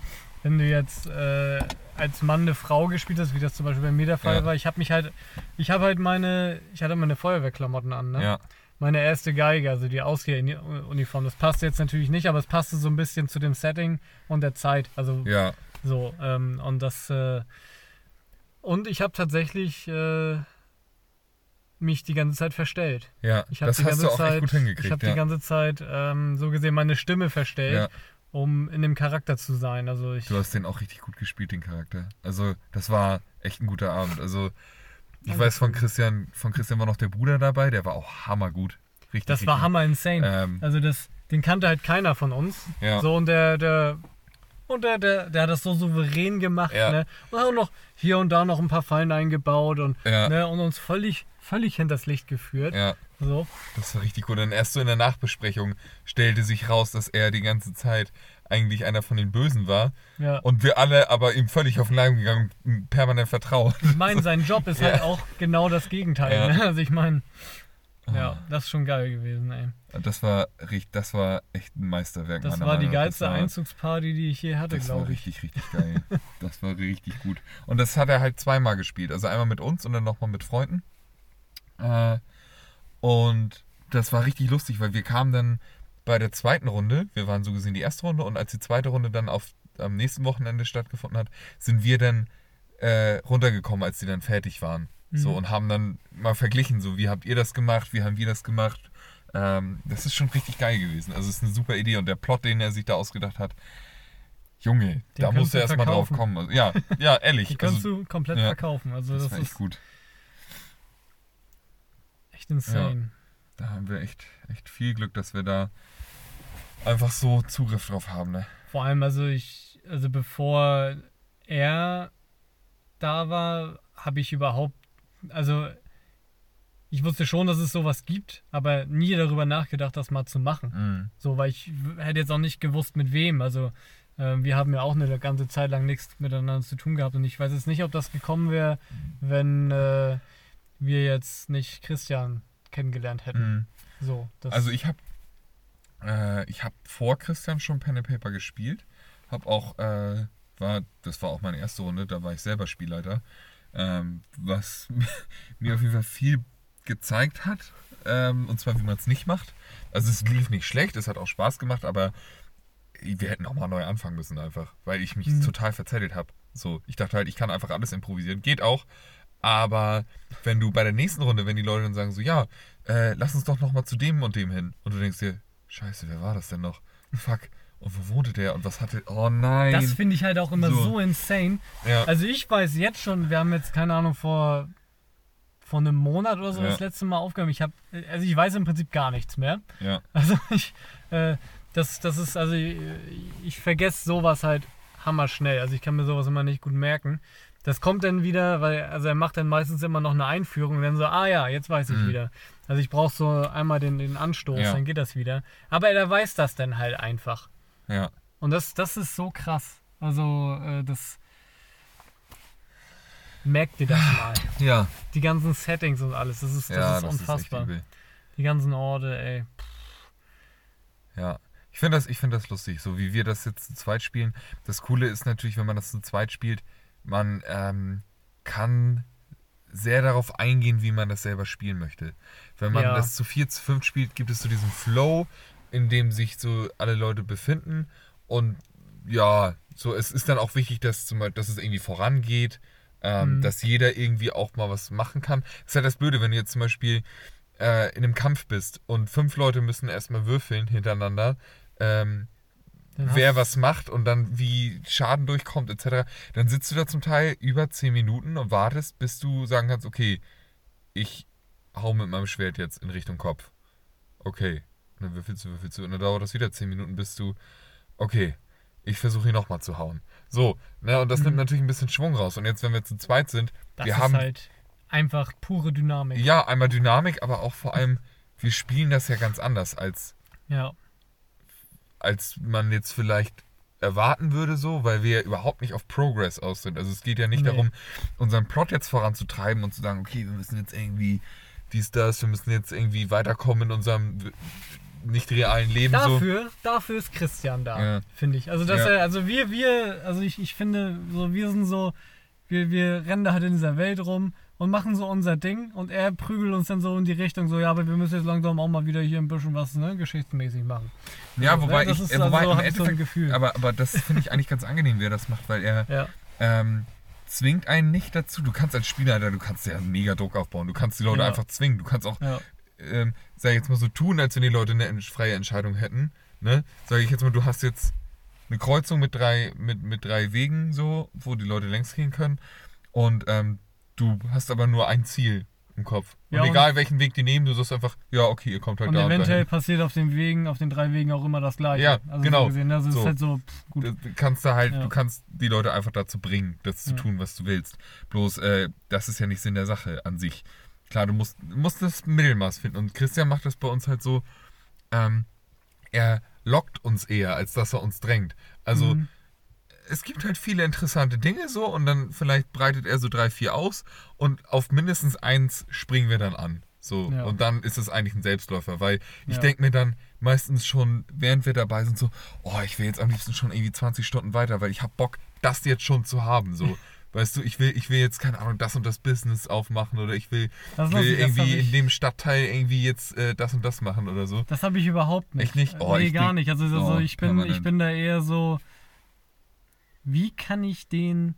wenn du jetzt äh, als Mann eine Frau gespielt hast, wie das zum Beispiel bei mir der Fall Ja. war, ich habe mich halt, ich habe halt meine, ich hatte meine Feuerwehrklamotten an, ne? ja, Meine erste Geige, also die Ausgehuniform. Das passte jetzt natürlich nicht, aber es passte so ein bisschen zu dem Setting und der Zeit. Also ja, so, ähm, und das. Äh, und ich habe tatsächlich äh, mich die ganze Zeit verstellt. ja. Ich habe Das die hast ganze du auch Zeit, gut ich hingekriegt. habe Ja. die ganze Zeit ähm, so gesehen meine Stimme verstellt, ja. um in dem Charakter zu sein. Also ich, Du hast den auch richtig gut gespielt, den Charakter. Also, das war echt ein guter Abend. Also, ich weiß von Christian, von Christian war noch der Bruder dabei, der war auch hammergut. Richtig. das war hammer insane. Ähm, Also das, den kannte halt keiner von uns. Ja. So und der, der und der, der, der hat das so souverän gemacht, Ja. ne? Und auch noch hier und da noch ein paar Fallen eingebaut und, Ja. ne, und uns völlig, völlig hinters Licht geführt. ja, So. das war richtig gut. Und erst so in der Nachbesprechung stellte sich raus, dass er die ganze Zeit eigentlich einer von den Bösen war. Ja. Und wir alle aber ihm völlig auf den Leim gegangen, permanent vertrauen. Ich meine, sein Job ist Ja. halt auch genau das Gegenteil. Ja. Ne? Also ich meine, Ah. ja, das ist schon geil gewesen, ey. Das war, richtig- das war echt ein Meisterwerk. Das war die Meinung geilste Das war- Einzugsparty, die ich je hatte, Das war glaube ich. richtig, richtig geil. Das war richtig gut. Und das hat er halt zweimal gespielt. Also einmal mit uns und dann nochmal mit Freunden. Äh, und das war richtig lustig, weil wir kamen dann bei der zweiten Runde, wir waren so gesehen die erste Runde, und als die zweite Runde dann auf, am nächsten Wochenende stattgefunden hat, sind wir dann äh, runtergekommen, als die dann fertig waren. So Mhm. und haben dann mal verglichen, so wie habt ihr das gemacht, wie haben wir das gemacht. Ähm, das ist schon richtig geil gewesen. Also es ist eine super Idee und der Plot, den er sich da ausgedacht hat, Junge, da kannst musst du erstmal drauf kommen. Also, ja, ja, ehrlich. Die kannst also, du komplett ja. verkaufen. Also das das, ist gut. Echt insane. Da haben wir echt, echt viel Glück, dass wir da einfach so Zugriff drauf haben. Ne? Vor allem, also ich, also bevor er da war, habe ich überhaupt, also ich wusste schon, dass es sowas gibt, aber nie darüber nachgedacht, das mal zu machen. Mhm. So, weil ich hätte jetzt auch nicht gewusst, mit wem. Also, ähm, wir haben ja auch eine ganze Zeit lang nichts miteinander zu tun gehabt und ich weiß jetzt nicht, ob das gekommen wäre, wenn äh, wir jetzt nicht Christian kennengelernt hätten. Mhm. So, Also ich habe äh, ich habe vor Christian schon Pen and Paper gespielt. Hab auch, äh, war, das war auch meine erste Runde, da war ich selber Spielleiter. Ähm, was mir auf jeden Fall viel gezeigt hat. Ähm, und zwar, wie man es nicht macht. Also es lief nicht schlecht, es hat auch Spaß gemacht, aber wir hätten auch mal neu anfangen müssen einfach, weil ich mich Mhm. total verzettelt habe. So, ich dachte halt, ich kann einfach alles improvisieren. Geht auch. Aber wenn du bei der nächsten Runde, wenn die Leute dann sagen so, ja, äh, lass uns doch noch mal zu dem und dem hin. Und du denkst dir, scheiße, wer war das denn noch? Fuck. Und wo wohnte der? Und was hatte... Oh nein. das finde ich halt auch immer so, So. insane. ja. Also ich weiß jetzt schon, wir haben jetzt, keine Ahnung, vor, vor einem Monat oder so Ja. das letzte Mal aufgenommen. Ich habe, also ich weiß im Prinzip gar nichts mehr. ja. Also ich, äh, das, das ist, also ich, ich vergesse sowas halt hammerschnell. Also ich kann mir sowas immer nicht gut merken. Das kommt dann wieder, weil, also er macht dann meistens immer noch eine Einführung und dann so, ah ja, jetzt weiß ich Mhm. wieder. Also ich brauche so einmal den, den Anstoß, Ja. dann geht das wieder. Aber er weiß das dann halt einfach. Ja. Und das, das ist so krass. Also, äh, das. Merkt ihr das mal. Ja. Die ganzen Settings und alles. Das ist, das ja, ist das unfassbar. ist die ganzen Orte, ey. Ja. Ich finde das, ich find das lustig, so wie wir das jetzt zu zweit spielen. Das Coole ist natürlich, wenn man das zu zweit spielt, man ähm, kann sehr darauf eingehen, wie man das selber spielen möchte. Wenn man Ja. das zu vier, zu fünf spielt, gibt es so diesen Flow, in dem sich so alle Leute befinden. Und ja, so es ist dann auch wichtig, dass, zum Beispiel, dass es irgendwie vorangeht, ähm, Mhm. dass jeder irgendwie auch mal was machen kann. Das ist halt das Blöde, wenn du jetzt zum Beispiel äh, in einem Kampf bist und fünf Leute müssen erstmal würfeln hintereinander. Ähm, Dann wer was macht und dann wie Schaden durchkommt etc., dann sitzt du da zum Teil über 10 Minuten und wartest, bis du sagen kannst, okay, ich hau mit meinem Schwert jetzt in Richtung Kopf. Okay. Und dann würfelst du, würfelst du und dann dauert das wieder 10 Minuten, bis du, okay, ich versuche ihn nochmal zu hauen. So, ne, und das nimmt Mhm. natürlich ein bisschen Schwung raus. Und jetzt, wenn wir zu zweit sind, Das wir ist haben halt einfach pure Dynamik. ja einmal Dynamik, aber auch vor allem, wir spielen das ja ganz anders als Ja. Als man jetzt vielleicht erwarten würde, so, weil wir ja überhaupt nicht auf Progress aus sind. Also es geht ja nicht Nee. darum, unseren Plot jetzt voranzutreiben und zu sagen, okay, wir müssen jetzt irgendwie dies, das, wir müssen jetzt irgendwie weiterkommen in unserem nicht realen Leben. so. Dafür, dafür ist Christian da, Ja. finde ich. Also dass Ja. er, also wir, wir, also ich, ich finde, so wir sind so, wir, wir rennen da halt in dieser Welt rum und machen so unser Ding und er prügelt uns dann so in die Richtung, so ja, aber wir müssen jetzt langsam auch mal wieder hier ein bisschen was, ne, geschichtsmäßig machen. Ja, So, wobei ne, das ich, ist äh, wobei im so ein Endeffekt, Gefühl. aber, aber das finde ich eigentlich ganz angenehm, wer das macht, weil er Ja, ähm, zwingt einen nicht dazu. Du kannst als Spielleiter, du kannst ja mega Druck aufbauen. Du kannst die Leute Ja. einfach zwingen. Du kannst auch ja, ähm, sag ich jetzt mal so tun, als wenn die Leute eine freie Entscheidung hätten. Ne? Sag ich jetzt mal, du hast jetzt eine Kreuzung mit drei, mit, mit drei Wegen, so, wo die Leute längs gehen können. Und ähm, du hast aber nur ein Ziel im Kopf. Und Ja, und- egal welchen Weg die nehmen, du sagst einfach, ja, okay, ihr kommt halt und da eventuell und passiert auf den Wegen, auf den drei Wegen auch immer das Gleiche. Ja, also genau. So gesehen, also So. ist halt so, pff, gut. dahin. Du kannst da halt, Ja. du kannst die Leute einfach dazu bringen, das zu Ja. tun, was du willst. Bloß, äh, das ist ja nicht Sinn der Sache an sich. Klar, du musst, musst das Mittelmaß finden. Und Christian macht das bei uns halt so, ähm, er lockt uns eher, als dass er uns drängt. Also, Mhm. Es gibt halt viele interessante Dinge so und dann vielleicht breitet er so drei, vier aus und auf mindestens eins springen wir dann an. So, Ja. und dann ist es eigentlich ein Selbstläufer, weil ich Ja. denke mir dann meistens schon, während wir dabei sind, so, oh, ich will jetzt am liebsten schon irgendwie 20 Stunden weiter, weil ich habe Bock, das jetzt schon zu haben. So, weißt du, ich will, ich will jetzt, keine Ahnung, das und das Business aufmachen oder ich will, will irgendwie ich- in dem Stadtteil irgendwie jetzt äh, das und das machen oder so. Das habe ich überhaupt nicht. Echt nicht? Oh, nee, ich gar denk- nicht. Also, also oh, ich, bin, ich bin da eher so, wie kann ich den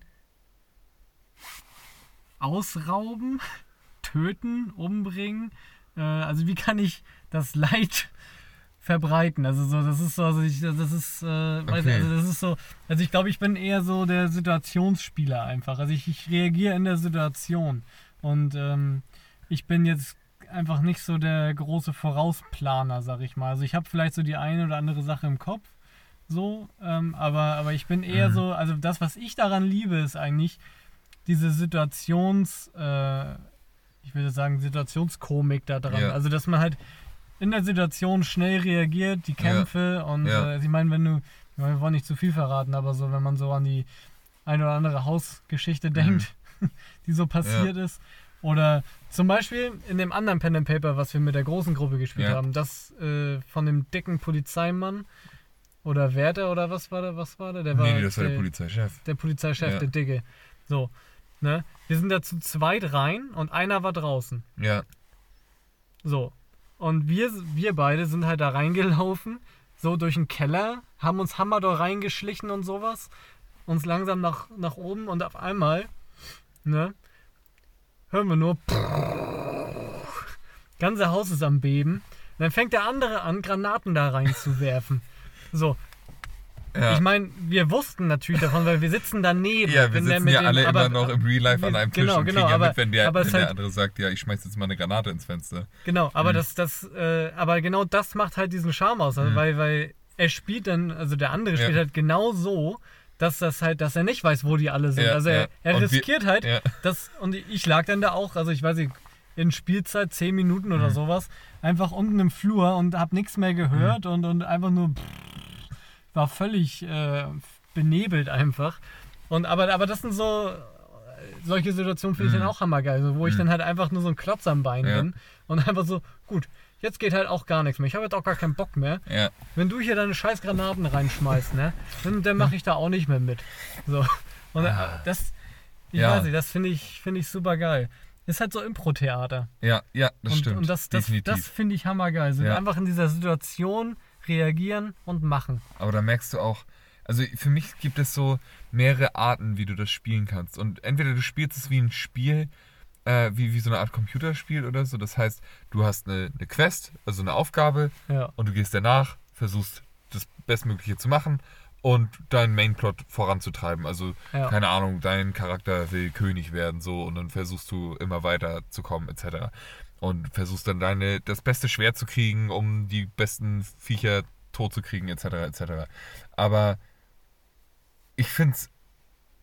ausrauben, töten, umbringen? Äh, also wie kann ich das Leid verbreiten? Also so, das ist so, also ich, das ist, äh, weiß, Okay. also das ist so, also ich glaube, ich bin eher so der Situationsspieler einfach. Also ich, ich reagiere in der Situation und ähm, ich bin jetzt einfach nicht so der große Vorausplaner, sag ich mal. Also ich habe vielleicht so die eine oder andere Sache im Kopf, so, ähm, aber, aber ich bin eher Mhm. so, also das, was ich daran liebe, ist eigentlich diese Situations, äh, ich würde sagen, Situationskomik da dran. Ja. Also dass man halt in der Situation schnell reagiert, die Kämpfe und Ja. äh, ich meine, wenn du, wir wollen nicht zu viel verraten, aber so, wenn man so an die eine oder andere Hausgeschichte denkt, die so passiert ist. Oder zum Beispiel in dem anderen Pen and Paper, was wir mit der großen Gruppe gespielt Ja. haben, das äh, von dem dicken Polizeimann oder Wärter oder was war der, was war der? Der war nee, nee, das war der Polizeichef. der Polizeichef, Ja. der Dicke. So, ne? Wir sind da zu zweit rein und einer war draußen. Ja, So. Und wir, wir beide sind halt da reingelaufen, so durch den Keller, haben uns Hammer da reingeschlichen und sowas, uns langsam nach, nach oben und auf einmal, ne, hören wir nur, ganze Haus ist am Beben. Und dann fängt der andere an, Granaten da reinzuwerfen. So, ja. ich meine, wir wussten natürlich davon, weil wir sitzen daneben. Ja, wir sitzen ja dem- alle aber- immer noch im Real Life an einem Tisch genau, und genau, kriegen ja aber- mit, wenn der, wenn der halt- andere sagt, ja, ich schmeiß jetzt mal eine Granate ins Fenster. Genau, aber Mhm. das, das, äh, aber genau das macht halt diesen Charme aus, also Mhm. weil, weil er spielt dann, also der andere spielt Ja. halt genau so, dass das halt, dass er nicht weiß, wo die alle sind. Ja, also er, ja. er Und wir- riskiert halt, Ja. das, und ich lag dann da auch, also ich weiß nicht, in Spielzeit 10 Minuten oder Mhm. sowas, einfach unten im Flur und hab nichts mehr gehört Mhm. und, und einfach nur war völlig äh, benebelt einfach. Und aber, aber das sind so solche Situationen finde ich Mhm. dann auch hammergeil, so, wo ich Mhm. dann halt einfach nur so ein Klotz am Bein Ja. bin und einfach so, gut, jetzt geht halt auch gar nichts mehr. Ich habe jetzt auch gar keinen Bock mehr. Ja, Wenn du hier deine scheiß Granaten reinschmeißt, ne, dann, dann mache ich da auch nicht mehr mit. So. Und Ah. das, ich Ja. weiß nicht, das finde ich, finde ich super geil. ist halt so Impro-Theater. Ja, ja, das und, stimmt. Und das, das, das finde ich hammergeil. So Ja. Einfach in dieser Situation reagieren und machen. Aber da merkst du auch, also für mich gibt es so mehrere Arten, wie du das spielen kannst. Und entweder du spielst es wie ein Spiel, äh, wie, wie so eine Art Computerspiel oder so. Das heißt, du hast eine, eine Quest, also eine Aufgabe, Ja. und du gehst danach, versuchst das Bestmögliche zu machen und deinen Mainplot voranzutreiben. Also, Ja. keine Ahnung, dein Charakter will König werden, so, und dann versuchst du immer weiter zu kommen, etc. Und versuchst dann deine, das beste Schwert zu kriegen, um die besten Viecher tot zu kriegen, etc. etc. Aber ich finde es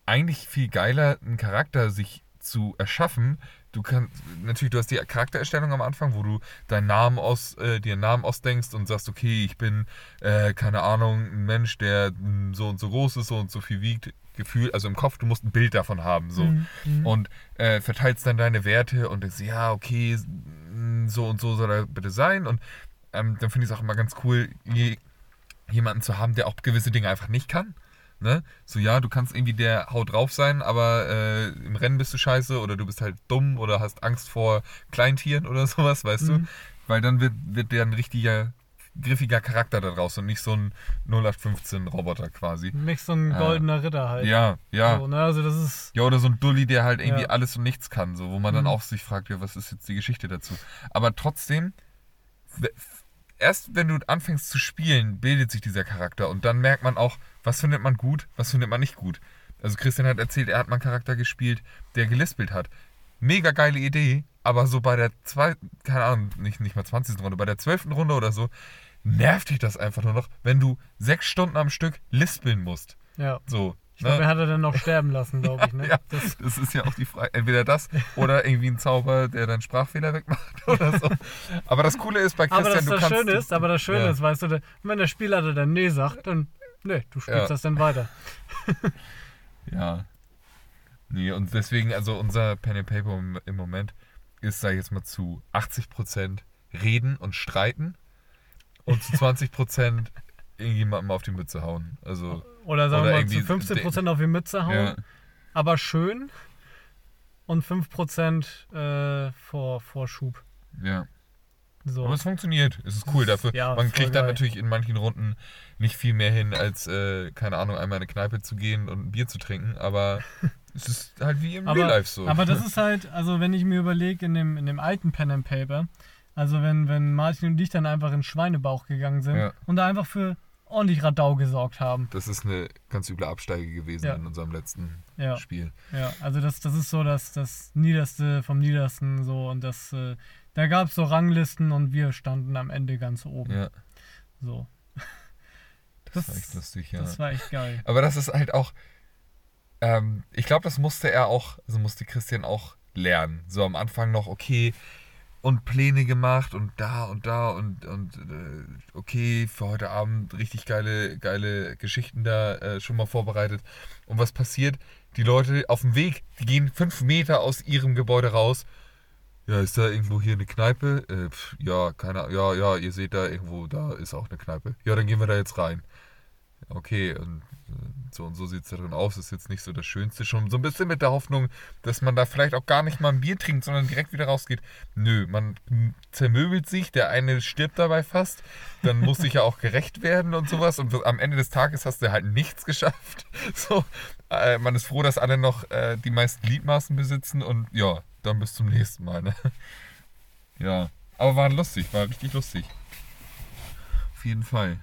eigentlich viel geiler, einen Charakter sich zu erschaffen. Du kannst, natürlich, du hast die Charaktererstellung am Anfang, wo du deinen Namen aus, äh, dir einen Namen ausdenkst und sagst, okay, ich bin, äh, keine Ahnung, ein Mensch, der so und so groß ist, so und so viel wiegt, Gefühl, also im Kopf, du musst ein Bild davon haben, so. Mhm, mhm. Und äh, verteilst dann deine Werte und denkst, ja, okay, mh, so und so soll er bitte sein. Und ähm, dann finde ich es auch immer ganz cool, je, jemanden zu haben, der auch gewisse Dinge einfach nicht kann. Ne? So, ja, du kannst irgendwie der Haut drauf sein, aber äh, im Rennen bist du scheiße oder du bist halt dumm oder hast Angst vor Kleintieren oder sowas, weißt du? Mhm. Weil dann wird, wird der ein richtiger, griffiger Charakter daraus und nicht so ein 0815-Roboter quasi. Nicht so ein Ah. goldener Ritter halt. Ja, ja. So, ne? Also das ist. Ja, oder so ein Dulli, der halt irgendwie Ja. alles und nichts kann, so, wo man dann Mhm. auch sich fragt, ja, was ist jetzt die Geschichte dazu? Aber trotzdem, erst wenn du anfängst zu spielen, bildet sich dieser Charakter und dann merkt man auch, was findet man gut, was findet man nicht gut. Also Christian hat erzählt, er hat mal einen Charakter gespielt, der gelispelt hat. Mega geile Idee, aber so bei der zweiten, keine Ahnung, nicht, nicht mal 20. Runde, bei der 12. Runde oder so, nervt dich das einfach nur noch, wenn du sechs Stunden am Stück lispeln musst. Ja. So. Ich glaube, er hat er dann noch sterben lassen, glaube ich. Ne? Ja, Das, das ist ja auch die Frage. Entweder das oder irgendwie ein Zauber, der dann Sprachfehler wegmacht oder so. Aber das Coole ist bei Christian, aber das, du das kannst. Schöne ist, aber das Schöne Ja. ist, weißt du, wenn der Spielleiter dann Nee sagt, dann nee, du spielst Ja. das dann weiter. Ja. Nee, und deswegen, also unser Pen and Paper im, im Moment ist, sag ich jetzt mal, zu 80% reden und streiten und zu 20% irgendjemandem auf die Mütze hauen. Also, Oder sagen Oder wir mal zu irgendwie 15% auf die Mütze hauen, ja, aber schön. Und 5% äh, vor Vorschub. ja. So. Aber es funktioniert. Es ist cool dafür. Ja, Man kriegt dann natürlich in manchen Runden nicht viel mehr hin, als, äh, keine Ahnung, einmal in eine Kneipe zu gehen und ein Bier zu trinken. Aber es ist halt wie im Real aber, Life so. aber das ist halt, also wenn ich mir überlege, in dem, in dem alten Pen and Paper, also wenn, wenn Martin und ich dann einfach in den Schweinebauch gegangen sind Ja. und da einfach für ordentlich Radau gesorgt haben. das ist eine ganz üble Absteige gewesen Ja. in unserem letzten Ja. Spiel. Ja, also das, das ist so das, das Niederste vom Niedersten so und das, äh, da gab es so Ranglisten und wir standen am Ende ganz oben. Ja, So. das, war echt lustig, ja. Das war echt geil. Aber das ist halt auch, ähm, ich glaube, das musste er auch, also musste Christian auch lernen. So am Anfang noch, okay, und Pläne gemacht und da und da und, und äh, okay, für heute Abend richtig geile, geile Geschichten da äh, schon mal vorbereitet. Und was passiert? Die Leute auf dem Weg, die gehen fünf Meter aus ihrem Gebäude raus. Ja, ist da irgendwo hier eine Kneipe? Äh, pf, ja, keine Ahnung. Ja, ja, ihr seht da irgendwo, da ist auch eine Kneipe. Ja, dann gehen wir da jetzt rein. Okay, und äh, so und so sieht es da drin aus. Ist jetzt nicht so das Schönste. Schon so ein bisschen mit der Hoffnung, dass man da vielleicht auch gar nicht mal ein Bier trinkt, sondern direkt wieder rausgeht. Nö, man zermöbelt sich. Der eine stirbt dabei fast. Dann muss sich ja auch gerecht werden und sowas. Und am Ende des Tages hast du halt nichts geschafft. So, äh, man ist froh, dass alle noch äh, die meisten Gliedmaßen besitzen. Und ja, dann bis zum nächsten Mal. Ne? Ja, aber war lustig. War richtig lustig. Auf jeden Fall.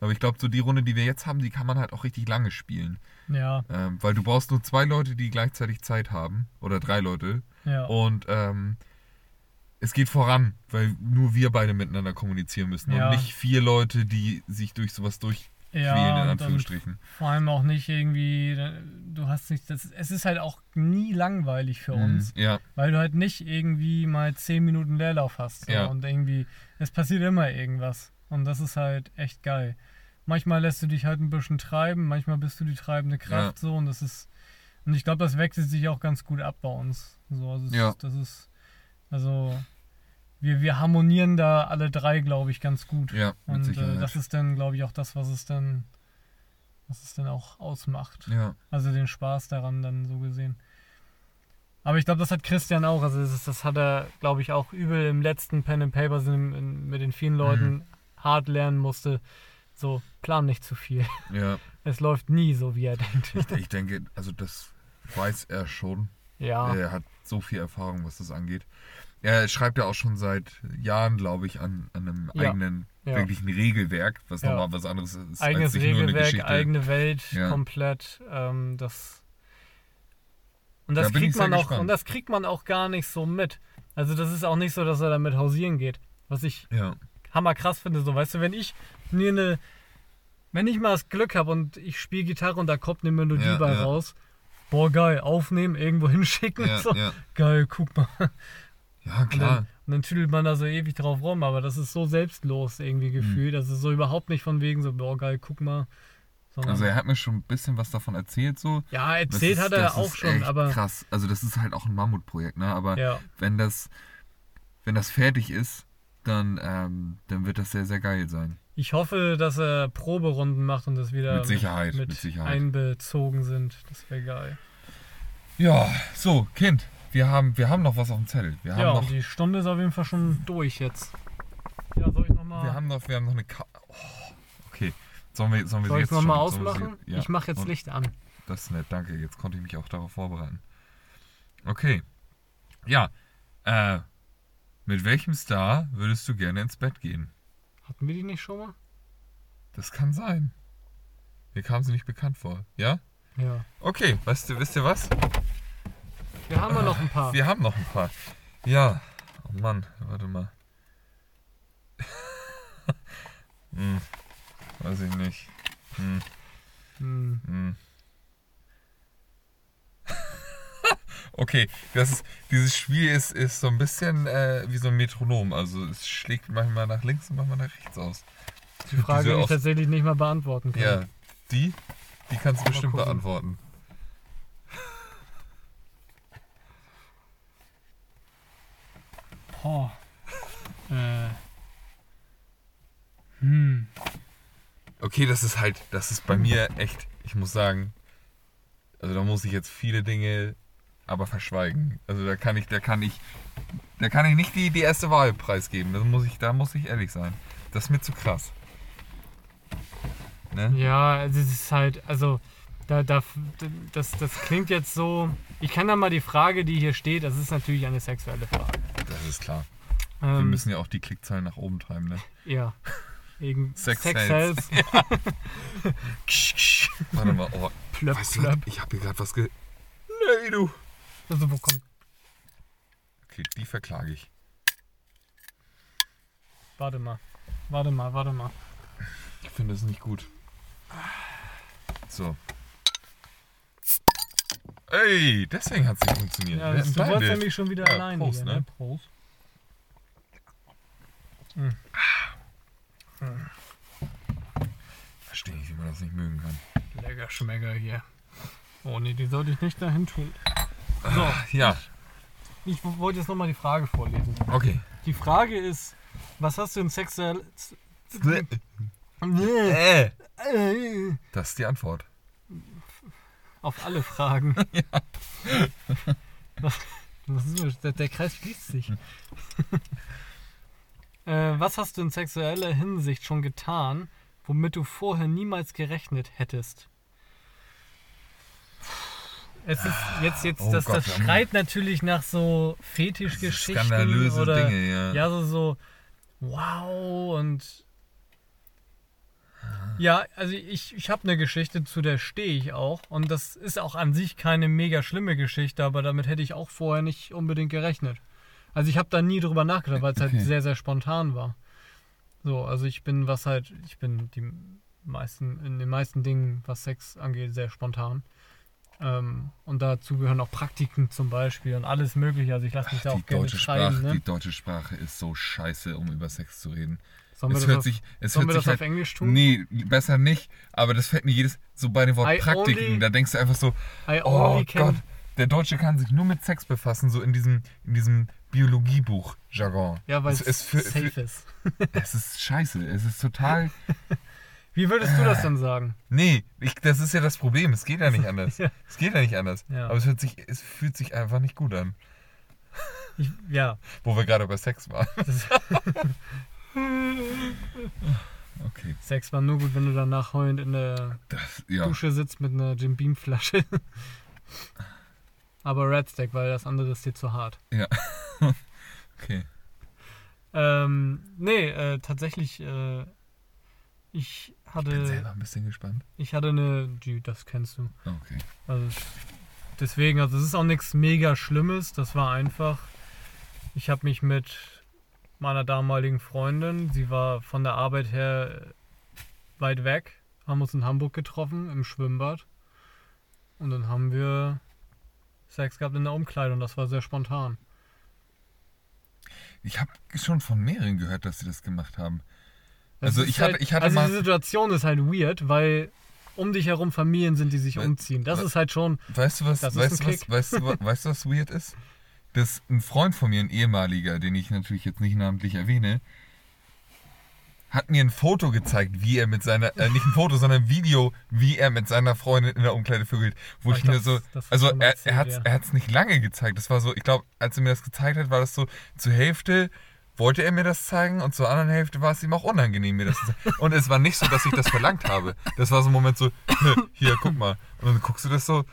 Aber ich glaube, so die Runde, die wir jetzt haben, die kann man halt auch richtig lange spielen. Ja, Ähm, weil du brauchst nur zwei Leute, die gleichzeitig Zeit haben. Oder drei Leute. ja. Und ähm, es geht voran, weil nur wir beide miteinander kommunizieren müssen. Ja. Und nicht vier Leute, die sich durch sowas durchquälen, ja, in Anführungsstrichen. vor allem auch nicht irgendwie, du hast nicht, das, es ist halt auch nie langweilig für uns, Mhm, Ja, weil du halt nicht irgendwie mal 10 Minuten Leerlauf hast. So, Ja. Und irgendwie, es passiert immer irgendwas. Und das ist halt echt geil. Manchmal lässt du dich halt ein bisschen treiben, manchmal bist du die treibende Kraft so und das ist, und ich glaube, das wechselt sich auch ganz gut ab bei uns. So, also Ja. ist, das ist, also wir, wir harmonieren da alle drei, glaube ich, ganz gut. ja, Und äh, das ist dann, glaube ich, auch das, was es dann, was es dann auch ausmacht. ja, Also den Spaß daran dann so gesehen. Aber ich glaube, das hat Christian auch. Also das, ist- das hat er, glaube ich, auch übel im letzten Pen and Paper mit den vielen Leuten Mhm. hart lernen musste. So, plan nicht zu viel. Ja, Es läuft nie so, wie er denkt. ich, ich denke, also das weiß er schon. Ja, Er hat so viel Erfahrung, was das angeht. Er schreibt ja auch schon seit Jahren, glaube ich, an, an einem Ja, eigenen, ja. wirklichen Regelwerk, was Ja. nochmal was anderes ist. eigenes Regelwerk, eigene Welt, Ja. komplett. Ähm, das und Da das ich kriegt man auch gespannt. und das kriegt man auch gar nicht so mit. Also das ist auch nicht so, dass er damit hausieren geht. Was ich Ja, hammerkrass finde, so weißt du, wenn ich mir eine wenn ich mal das Glück habe und ich spiele Gitarre und da kommt eine Melodie Ja, bei ja. raus, boah geil, aufnehmen, irgendwo hinschicken, ja, so geil, guck mal. ja, Und klar. dann, und dann tüdelt man da so ewig drauf rum, aber das ist so selbstlos irgendwie Mhm. gefühlt. Das ist so überhaupt nicht von wegen so, boah geil, guck mal. Sondern, Also er hat mir schon ein bisschen was davon erzählt, so. ja, erzählt ist- hat er auch schon, aber krass. Also das ist halt auch ein Mammutprojekt, ne? Aber wenn das, wenn das fertig ist, dann, ähm, dann wird das sehr, sehr geil sein. ich hoffe, dass er Proberunden macht und das wieder Mit Sicherheit, mit, mit Sicherheit. einbezogen sind. Das wäre geil. Ja, so, Kind, wir haben, wir haben noch was auf dem Zettel. Wir haben Ja, noch, und die Stunde ist auf jeden Fall schon durch jetzt. Ja, soll ich nochmal wir haben noch, wir haben noch eine Ka oh, Okay. Sollen wir, sollen wir soll sie ich jetzt noch mal schon- sollen wir ausmachen? sie- ja. Ich mache jetzt Und- Licht an. Das ist nett, danke. Jetzt konnte ich mich auch darauf vorbereiten. Okay. Ja. Äh, mit welchem Star würdest du gerne ins Bett gehen? Hatten wir die nicht schon mal? Das kann sein. Mir kam sie nicht bekannt vor. Ja? Ja. Okay, weißt du, wisst ihr was? Wir haben ja noch ein paar. Wir haben noch ein paar. Ja. Oh Mann, warte mal. hm, weiß ich nicht. Hm, Hm. hm. Okay, das ist, dieses Spiel ist, ist so ein bisschen äh, wie so ein Metronom. Also es schlägt manchmal nach links und manchmal nach rechts aus. Die Frage, Diese die ich tatsächlich nicht mal beantworten kann. Ja, die, die kannst du Mal bestimmt gucken. beantworten. Boah. Äh. Hm. Okay, das ist halt, das ist bei mir echt, ich muss sagen, also da muss ich jetzt viele Dinge aber verschweigen. Also da kann ich, da kann ich, da kann ich nicht die, die erste Wahl preisgeben. Da muss ich, da muss ich ehrlich sein. Das ist mir zu krass. Ne? Ja, also es ist halt, also da, da, das, das klingt jetzt so. Ich kann da mal die Frage, die hier steht, das ist natürlich eine sexuelle Frage. Das ist klar. Wir Ähm, müssen ja auch die Klickzahlen nach oben treiben, ne? ja. Irgend Sex Sex sells. Warte mal, oh, plöpp, weißt du, plöpp. ich habe hier gerade was ge... Nee, du. Also wo kommt. Okay, die verklage ich. Warte mal. Warte mal, warte mal. Ich finde es nicht gut. So. Ey, deswegen hat es nicht funktioniert. Ja, das, du wolltest nämlich schon wieder Ja, alleine Prost, hier, ne? ne? Prost. Verstehe nicht, wie man das nicht mögen kann. Lecker Schmecker hier. Oh nee, die sollte ich nicht dahin tun. So, Ja, ich wollte jetzt nochmal die Frage vorlesen. okay. Die Frage ist, was hast du in sexuell... Äh, Äh, das ist die Antwort. Auf alle Fragen. was ist das? Der, der Kreis schließt sich. äh, was hast du in sexueller Hinsicht schon getan, womit du vorher niemals gerechnet hättest? Es ist jetzt, jetzt, Oh das, Gott, das schreit natürlich nach so Fetischgeschichten Skandalöse oder Dinge, ja. ja, so, so, wow und ja, also ich, ich habe eine Geschichte, zu der stehe ich auch. Und das ist auch an sich keine mega schlimme Geschichte, aber damit hätte ich auch vorher nicht unbedingt gerechnet. Also ich habe da nie drüber nachgedacht, weil es Okay. halt sehr, sehr spontan war. So, also ich bin, was halt, ich bin die meisten, in den meisten Dingen, was Sex angeht, sehr spontan. Ähm, und dazu gehören auch Praktiken zum Beispiel und alles mögliche. Also ich lasse mich da auch Die gerne. Sprache, Ne? die deutsche Sprache ist so scheiße, um über Sex zu reden. Sollen wir es das, hört auf, sich, es sollen wir das sich auf halt, Englisch tun? Nee, besser nicht. Aber das fällt mir jedes, so bei dem Wort I Praktiken, only- da denkst du einfach so, oh Gott, der Deutsche kann sich nur mit Sex befassen, so in diesem, in diesem Biologiebuch-Jargon. Ja, weil es, es safe für, ist. es ist scheiße, es ist total, Wie würdest du das dann sagen? Nee, ich, das ist ja das Problem. Es geht ja nicht anders. Ja. Es geht ja nicht anders. Ja. Aber es, hört sich, es fühlt sich einfach nicht gut an. Ich, ja, Wo wir gerade bei Sex waren. Okay. Sex war nur gut, wenn du danach heulend in der Das, ja. Dusche sitzt mit einer Jim Beam Flasche. Aber Red Stack, weil das andere ist dir zu hart. Ja. okay. Ähm, nee, äh, tatsächlich, äh, ich Ich bin hatte, selber ein bisschen gespannt. ich hatte eine, die, das kennst du. Okay. Also deswegen, also es ist auch nichts mega Schlimmes. Das war einfach. Ich habe mich mit meiner damaligen Freundin, sie war von der Arbeit her weit weg, haben uns in Hamburg getroffen im Schwimmbad und dann haben wir Sex gehabt in der Umkleidung. Das war sehr spontan. Ich habe schon von mehreren gehört, dass sie das gemacht haben. Das Also ich hatte- halt, ich hatte also mal- die Situation ist halt weird, weil um dich herum Familien sind, die sich Weil- umziehen. Das weil- ist halt schon. Weißt du was, weißt, du was, weißt, du, weißt du, was weird ist? Dass ein Freund von mir, ein ehemaliger, den ich natürlich jetzt nicht namentlich erwähne, hat mir ein Foto gezeigt, wie er mit seiner, äh, nicht ein Foto, sondern ein Video, wie er mit seiner Freundin in der Umkleide vögelt. Wo Ah, ich ich mir so, also er, er hat es ja. er nicht lange gezeigt. Das war so, ich glaube, als er mir das gezeigt hat, war das so, zur Hälfte wollte er mir das zeigen und zur anderen Hälfte war es ihm auch unangenehm, mir das zu zeigen. Und es war nicht so, dass ich das verlangt habe. Das war so ein Moment so, hier, guck mal. Und dann guckst du das so,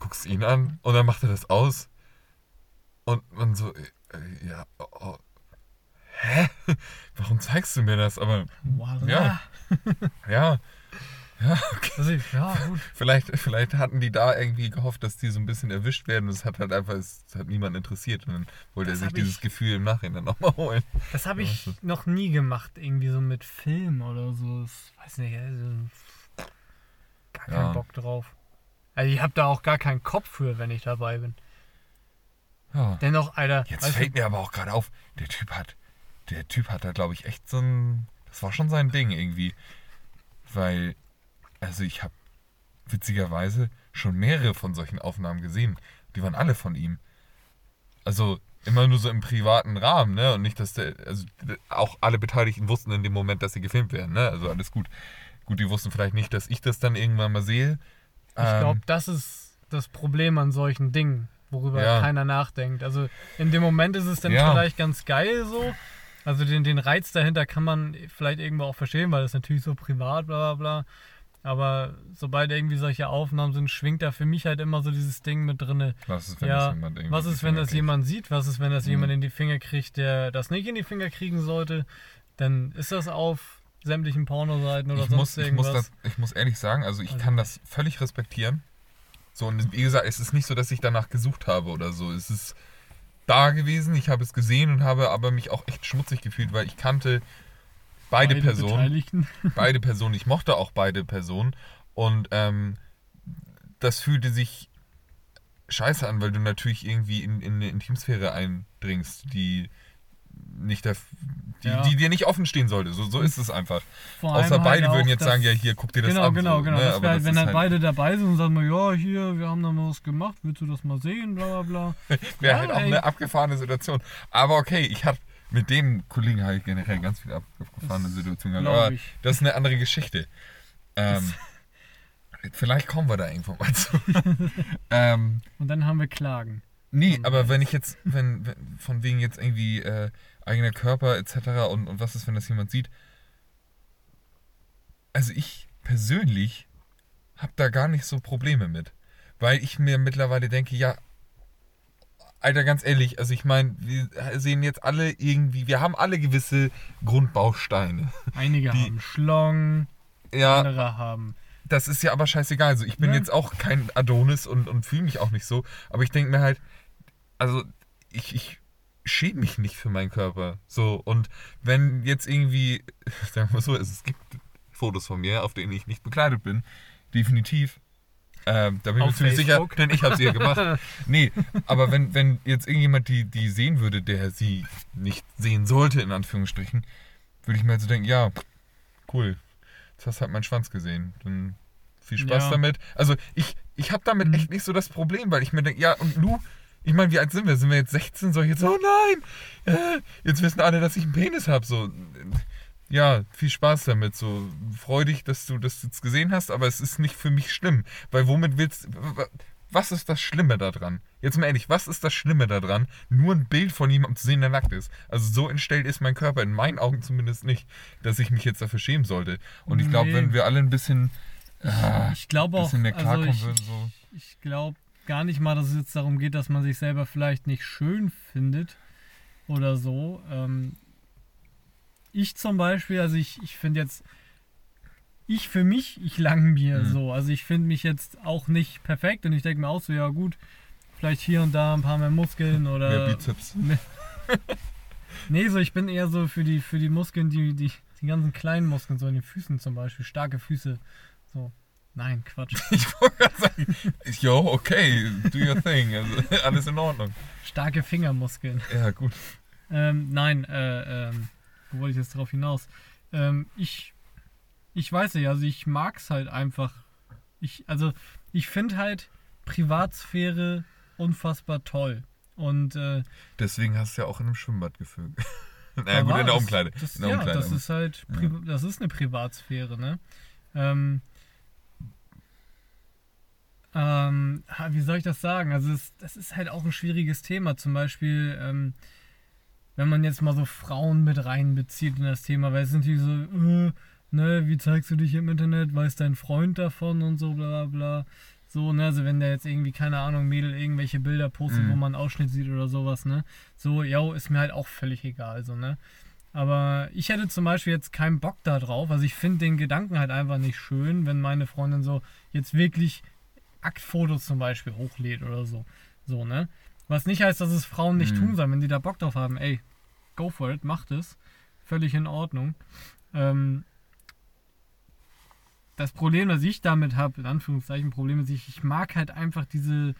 guckst ihn an und dann macht er das aus. Und man so, äh, ja, oh, oh, hä? Warum zeigst du mir das? Aber Voila. Ja. ja, ja, okay. Also, ja, gut. Vielleicht, vielleicht hatten die da irgendwie gehofft, dass die so ein bisschen erwischt werden. Und es hat halt einfach, es hat niemand interessiert. Und dann wollte Das er sich dieses ich- Gefühl im Nachhinein nochmal holen. Das habe ich Ja, noch nie gemacht, irgendwie so mit Film oder so. Das weiß nicht, also gar keinen Ja. Bock drauf. Also ich habe da auch gar keinen Kopf für, wenn ich dabei bin. Ja. Dennoch, Alter, Jetzt fällt mir aber auch gerade auf, der Typ hat, der Typ hat da, glaube ich, echt so ein, das war schon sein Ding irgendwie. Weil, also ich habe witzigerweise schon mehrere von solchen Aufnahmen gesehen. Die waren alle von ihm. Also immer nur so im privaten Rahmen, ne? Und nicht, dass der, also auch alle Beteiligten wussten in dem Moment, dass sie gefilmt werden, ne? Also alles gut. Gut, die wussten vielleicht nicht, dass ich das dann irgendwann mal sehe. ich glaube, Ähm, das ist das Problem an solchen Dingen, worüber Ja. keiner nachdenkt. Also in dem Moment ist es dann Ja. vielleicht ganz geil so. Also den, den Reiz dahinter kann man vielleicht irgendwo auch verstehen, weil das natürlich so privat, bla bla bla. Aber sobald irgendwie solche Aufnahmen sind, schwingt da für mich halt immer so dieses Ding mit drinne. was ist, wenn Ja, das jemand irgendwie Was ist, wenn das kriegt? jemand sieht? Was ist, wenn das Mhm. jemand in die Finger kriegt, der das nicht in die Finger kriegen sollte? Dann ist das auf sämtlichen Pornoseiten oder ich sonst muss, ich, muss irgendwas. das, ich muss ehrlich sagen, also ich Also kann das völlig respektieren. So, und wie gesagt, es ist nicht so, dass ich danach gesucht habe oder so. Es ist da gewesen, ich habe es gesehen und habe aber mich auch echt schmutzig gefühlt, weil ich kannte beide, Personen. Beteiligten. Beide Personen, ich mochte auch beide Personen. Und ähm, das fühlte sich scheiße an, weil du natürlich irgendwie in, in eine Intimsphäre eindringst, die nicht der, die, Ja. die dir nicht offen stehen sollte. So, so ist es einfach. Vor Außer allem beide halt würden jetzt sagen, ja, hier, guck dir das Genau, an. genau, so, genau. ne? Halt, das wenn ist halt halt, beide dabei sind und sagen, mal, ja, hier, wir haben da mal was gemacht, willst du das mal sehen, bla bla bla. wäre Ja, halt auch ey. eine abgefahrene Situation. Aber okay, ich hatte mit dem Kollegen halt generell ganz viele ab- abgefahrene Situationen. glaub Aber ich. das ist eine andere Geschichte. Ähm, vielleicht kommen wir da irgendwann mal zu. ähm, Und dann haben wir Klagen. Nee, Und aber wenn ich jetzt, wenn, wenn von wegen jetzt irgendwie äh, eigener Körper etc. Und, und was ist, wenn das jemand sieht? Also ich persönlich habe da gar nicht so Probleme mit. Weil ich mir mittlerweile denke, ja, Alter, ganz ehrlich, also ich meine, wir sehen jetzt alle irgendwie, wir haben alle gewisse Grundbausteine. Einige Die- haben Schlong, Ja, andere haben. das ist ja aber scheißegal. Also ich bin Ja. jetzt auch kein Adonis und, und fühle mich auch nicht so. Aber ich denke mir halt, also ich, ich schäme mich nicht für meinen Körper. So, und wenn jetzt irgendwie, sagen wir mal so, es gibt Fotos von mir, auf denen ich nicht bekleidet bin, definitiv. Ähm, da bin ich mir ziemlich sicher, denn ich habe sie ja gemacht. Nee, aber wenn, wenn jetzt irgendjemand die, die sehen würde, der sie nicht sehen sollte, in Anführungsstrichen, würde ich mir halt so denken, ja, cool, jetzt hast du halt meinen Schwanz gesehen. Dann viel Spaß Ja. damit. Also ich, ich habe damit Mhm. echt nicht so das Problem, weil ich mir denke, ja, und Lu, ich meine, wie alt sind wir? Sind wir jetzt 16? Soll ich jetzt, oh nein, äh, jetzt wissen alle, dass ich einen Penis habe. So, ja, viel Spaß damit. So, freu dich, dass du das jetzt gesehen hast, aber es ist nicht für mich schlimm. Weil womit willst was ist das Schlimme daran? Jetzt mal ehrlich, was ist das Schlimme daran, nur ein Bild von jemandem zu sehen, der nackt ist? Also so entstellt ist mein Körper, in meinen Augen zumindest nicht, dass ich mich jetzt dafür schämen sollte. Und ich glaube, Nee. wenn wir alle ein bisschen, ah, Ich glaube auch, bisschen mehr also klarkommen ich, würden, so. ich glaube gar nicht mal, dass es jetzt darum geht, dass man sich selber vielleicht nicht schön findet oder so. Ähm, ich zum Beispiel, also ich, ich finde jetzt, ich für mich, ich lang mir Mhm. so. Also ich finde mich jetzt auch nicht perfekt und ich denke mir auch so, ja gut, vielleicht hier und da ein paar mehr Muskeln oder. Mehr Bizeps. Nee, so ich bin eher so für die, für die Muskeln, die, die, die ganzen kleinen Muskeln, so in den Füßen zum Beispiel, starke Füße. So. Nein, Quatsch. Ich wollte gerade sagen, yo, okay, do your thing. Also, alles in Ordnung. Starke Fingermuskeln. Ja, gut. Ähm, nein, äh, ähm, wo wollte ich jetzt drauf hinaus? Ähm, ich, ich weiß nicht, also ich mag es halt einfach. Ich, also ich finde halt Privatsphäre unfassbar toll. Und äh, Deswegen hast du ja auch in einem Schwimmbad gefilmt. da naja, gut, in der Umkleide. Das, in der ja, Umkleide. das ist halt, Pri das ist eine Privatsphäre, ne? Ähm, ähm, wie soll ich das sagen? Also es, das ist halt auch ein schwieriges Thema. Zum Beispiel, ähm, wenn man jetzt mal so Frauen mit reinbezieht in das Thema, weil es sind die so, äh, ne, wie zeigst du dich im Internet, weiß dein Freund davon und so, bla bla bla. So, ne, also wenn der jetzt irgendwie, keine Ahnung, Mädel irgendwelche Bilder postet, Mhm. wo man einen Ausschnitt sieht oder sowas, ne? So, ja, ist mir halt auch völlig egal, so, ne? Aber ich hätte zum Beispiel jetzt keinen Bock da drauf. Also ich finde den Gedanken halt einfach nicht schön, wenn meine Freundin so jetzt wirklich Aktfotos zum Beispiel hochlädt oder so. So, ne? Was nicht heißt, dass es Frauen nicht Mhm. tun sollen, wenn die da Bock drauf haben. Ey, go for it, macht es. Völlig in Ordnung. Ähm, das Problem, das ich damit habe, in Anführungszeichen Problem ist, ich, ich mag halt einfach diese,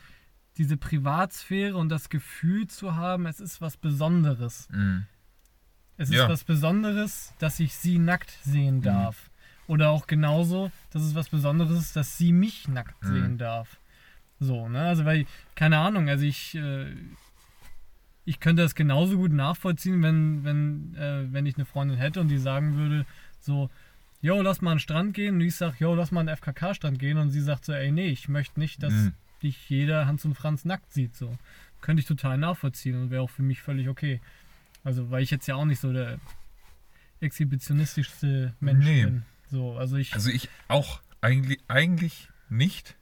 diese Privatsphäre und das Gefühl zu haben, es ist was Besonderes. Mhm. Es ist Ja. was Besonderes, dass ich sie nackt sehen darf. Oder auch genauso, dass es was Besonderes ist, dass sie mich nackt Mhm. sehen darf. So, ne? Also, weil, keine Ahnung, also ich, äh, ich könnte das genauso gut nachvollziehen, wenn, wenn, äh, wenn ich eine Freundin hätte und die sagen würde, so, yo, lass mal an den Strand gehen. Und ich sag, yo, lass mal an den FKK-Strand gehen. Und sie sagt so, ey, nee, ich möchte nicht, dass Mhm. dich jeder Hans und Franz nackt sieht. So. Könnte ich total nachvollziehen und wäre auch für mich völlig okay. Also, weil ich jetzt ja auch nicht so der exhibitionistischste Mensch Nee. bin. So, also ich. Also ich auch eigentlich, eigentlich nicht,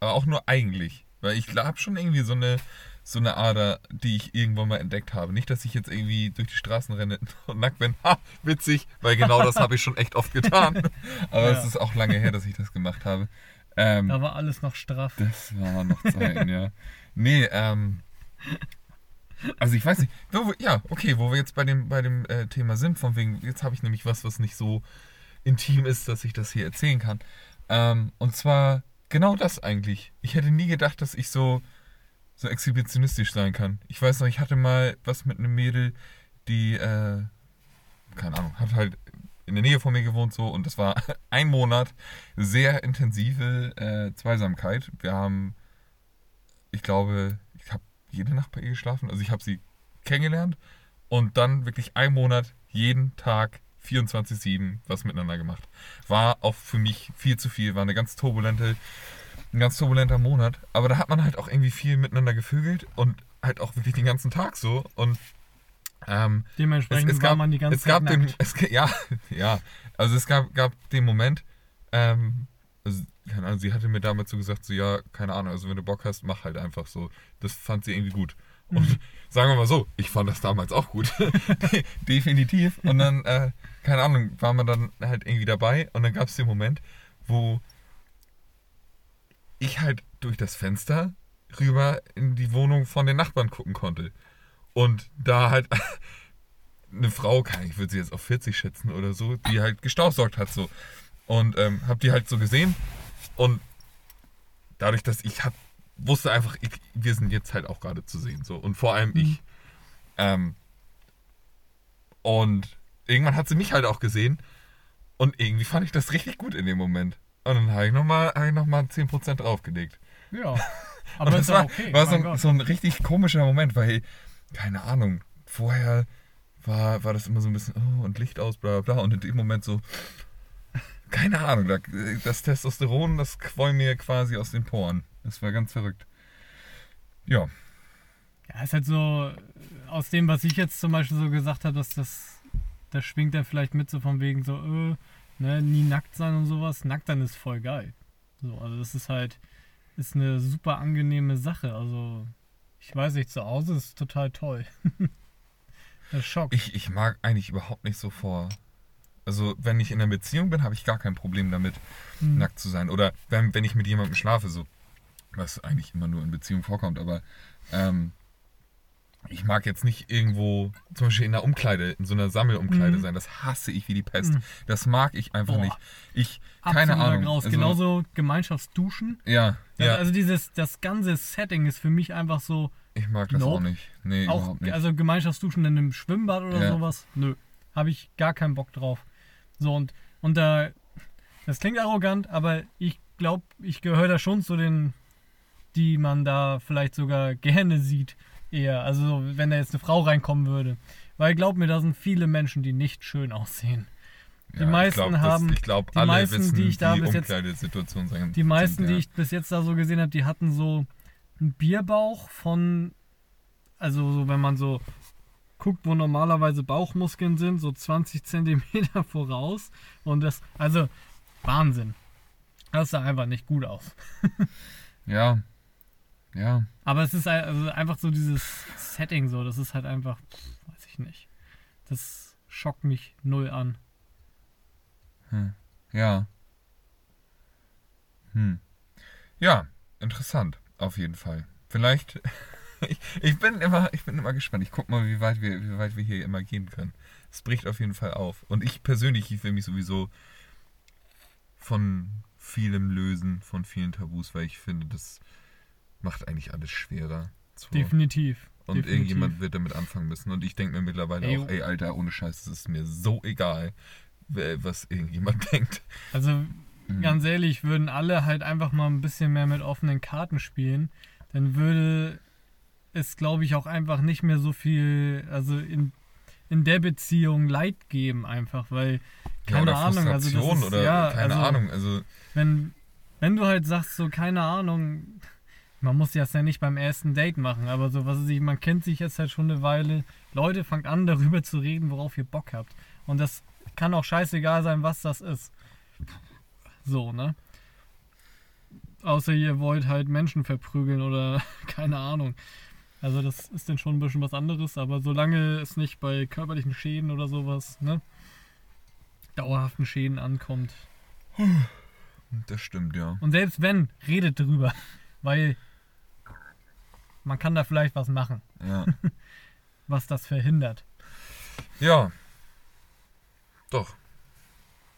aber auch nur eigentlich. Weil ich habe schon irgendwie so eine, so eine Ader, die ich irgendwann mal entdeckt habe. Nicht, dass ich jetzt irgendwie durch die Straßen renne und nackt bin. Ha, witzig, weil genau das habe ich schon echt oft getan. Aber Ja. es ist auch lange her, dass ich das gemacht habe. Ähm, da war alles noch straff. das war noch Zeiten, ja. Nee, ähm. Also ich weiß nicht. Ja, okay, wo wir jetzt bei dem, bei dem äh, Thema sind, von wegen, jetzt habe ich nämlich was, was nicht so intim ist, dass ich das hier erzählen kann. Ähm, und zwar genau das eigentlich. Ich hätte nie gedacht, dass ich so, so exhibitionistisch sein kann. Ich weiß noch, ich hatte mal was mit einem Mädel, die, äh, keine Ahnung, hat halt in der Nähe von mir gewohnt so und das war ein Monat sehr intensive äh, Zweisamkeit. Wir haben, ich glaube, ich habe jede Nacht bei ihr geschlafen. Also ich habe sie kennengelernt und dann wirklich ein Monat jeden Tag 24-7 was miteinander gemacht. War auch für mich viel zu viel, war eine ganz turbulente, ein ganz turbulenter Monat. Aber da hat man halt auch irgendwie viel miteinander gefügelt und halt auch wirklich den ganzen Tag so. Und ähm, Dementsprechend es, es war gab, man die ganze es gab Zeit den, es, ja, ja, also es gab, gab den Moment, ähm, also, keine Ahnung, sie hatte mir damals so gesagt, so ja, keine Ahnung, also wenn du Bock hast, mach halt einfach so. Das fand sie irgendwie gut. Und Mhm. sagen wir mal so, ich fand das damals auch gut. Definitiv. Und dann, äh, keine Ahnung, war man dann halt irgendwie dabei und dann gab es den Moment, wo ich halt durch das Fenster rüber in die Wohnung von den Nachbarn gucken konnte. Und da halt eine Frau, ich würde sie jetzt auf 40 schätzen oder so, die halt gestaubsaugt hat so. Und ähm, hab die halt so gesehen und dadurch, dass ich hab, wusste einfach, ich, wir sind jetzt halt auch gerade zu sehen so und vor allem Mhm. ich. Ähm, und irgendwann hat sie mich halt auch gesehen und irgendwie fand ich das richtig gut in dem Moment. Und dann habe ich nochmal hab ich noch mal 10% draufgelegt. Ja. Aber das ist war, okay. war so, ein, so ein richtig komischer Moment, weil, keine Ahnung, vorher war, war das immer so ein bisschen, oh, und Licht aus, bla bla. Und in dem Moment so, keine Ahnung, da- das Testosteron, das quoll mir quasi aus den Poren. Das war ganz verrückt. Ja, Ja, ist halt so, aus dem, was ich jetzt zum Beispiel so gesagt habe, dass das, das schwingt dann vielleicht mit so von wegen so, äh, ne, nie nackt sein und sowas. Nackt sein ist voll geil. So, also das ist halt, ist eine super angenehme Sache. Also, ich weiß nicht, zu Hause ist total toll. das schockt. ich, ich mag eigentlich überhaupt nicht so vor. Also, wenn ich in einer Beziehung bin, habe ich gar kein Problem damit, Hm. nackt zu sein. Oder wenn, wenn ich mit jemandem schlafe, so, was eigentlich immer nur in Beziehung vorkommt, aber ähm, ich mag jetzt nicht irgendwo, zum Beispiel in einer Umkleide, in so einer Sammelumkleide Mhm. sein. Das hasse ich wie die Pest. Mhm. Das mag ich einfach Boah. nicht. Ich, keine Absoluter Ahnung. Graus. Also, Genauso Gemeinschaftsduschen. Ja, Also, ja. also dieses, das ganze Setting ist für mich einfach so, ich mag das Nope. auch nicht. Nee, auch, überhaupt nicht. also Gemeinschaftsduschen in einem Schwimmbad oder Ja. sowas, nö, habe ich gar keinen Bock drauf. So und, und da, das klingt arrogant, aber ich glaube, ich gehöre da schon zu den, die man da vielleicht sogar gerne sieht, eher. Also so, wenn da jetzt eine Frau reinkommen würde. Weil glaub mir, da sind viele Menschen, die nicht schön aussehen. die Ja, meisten ich glaub, haben- Das, ich glaube, die alle meisten, wissen, die ich da bis jetzt- sein. Die meisten, sind, die ja. ich bis jetzt da so gesehen habe, die hatten so einen Bierbauch von, also so, wenn man so guckt, wo normalerweise Bauchmuskeln sind, so 20 Zentimeter voraus. Und das, also Wahnsinn. Das sah einfach nicht gut aus. Ja. Ja. Aber es ist also einfach so dieses Setting so, das ist halt einfach, pff, weiß ich nicht. Das schockt mich null an. Hm. Ja. Hm. Ja, interessant, auf jeden Fall. Vielleicht. ich, ich bin immer, ich bin immer gespannt. Ich guck mal, wie weit wir, wie weit wir hier immer gehen können. Es bricht auf jeden Fall auf. Und ich persönlich, ich will mich sowieso von vielem lösen, von vielen Tabus, weil ich finde, das macht eigentlich alles schwerer. So. Definitiv. Und definitiv. irgendjemand wird damit anfangen müssen. Und ich denke mir mittlerweile Ey, auch, ey, Alter, ohne Scheiß, es ist mir so egal, was irgendjemand denkt. Also Mhm. ganz ehrlich, würden alle halt einfach mal ein bisschen mehr mit offenen Karten spielen, dann würde es, glaube ich, auch einfach nicht mehr so viel, also in, in der Beziehung Leid geben, einfach, weil, Ja, keine oder Ahnung, also das ist, oder ja, keine also, Ahnung. Also, Wenn, wenn du halt sagst, so, keine Ahnung, man muss das ja nicht beim ersten Date machen, aber so, was ich, man kennt sich jetzt halt schon eine Weile, Leute, fangt an, darüber zu reden, worauf ihr Bock habt. Und das kann auch scheißegal sein, was das ist. So, ne? Außer ihr wollt halt Menschen verprügeln oder keine Ahnung. Also das ist dann schon ein bisschen was anderes, aber solange es nicht bei körperlichen Schäden oder sowas, ne? Dauerhaften Schäden ankommt. das stimmt, ja. Und selbst wenn, redet drüber. Weil man kann da vielleicht was machen, Ja. was das verhindert. ja. Doch.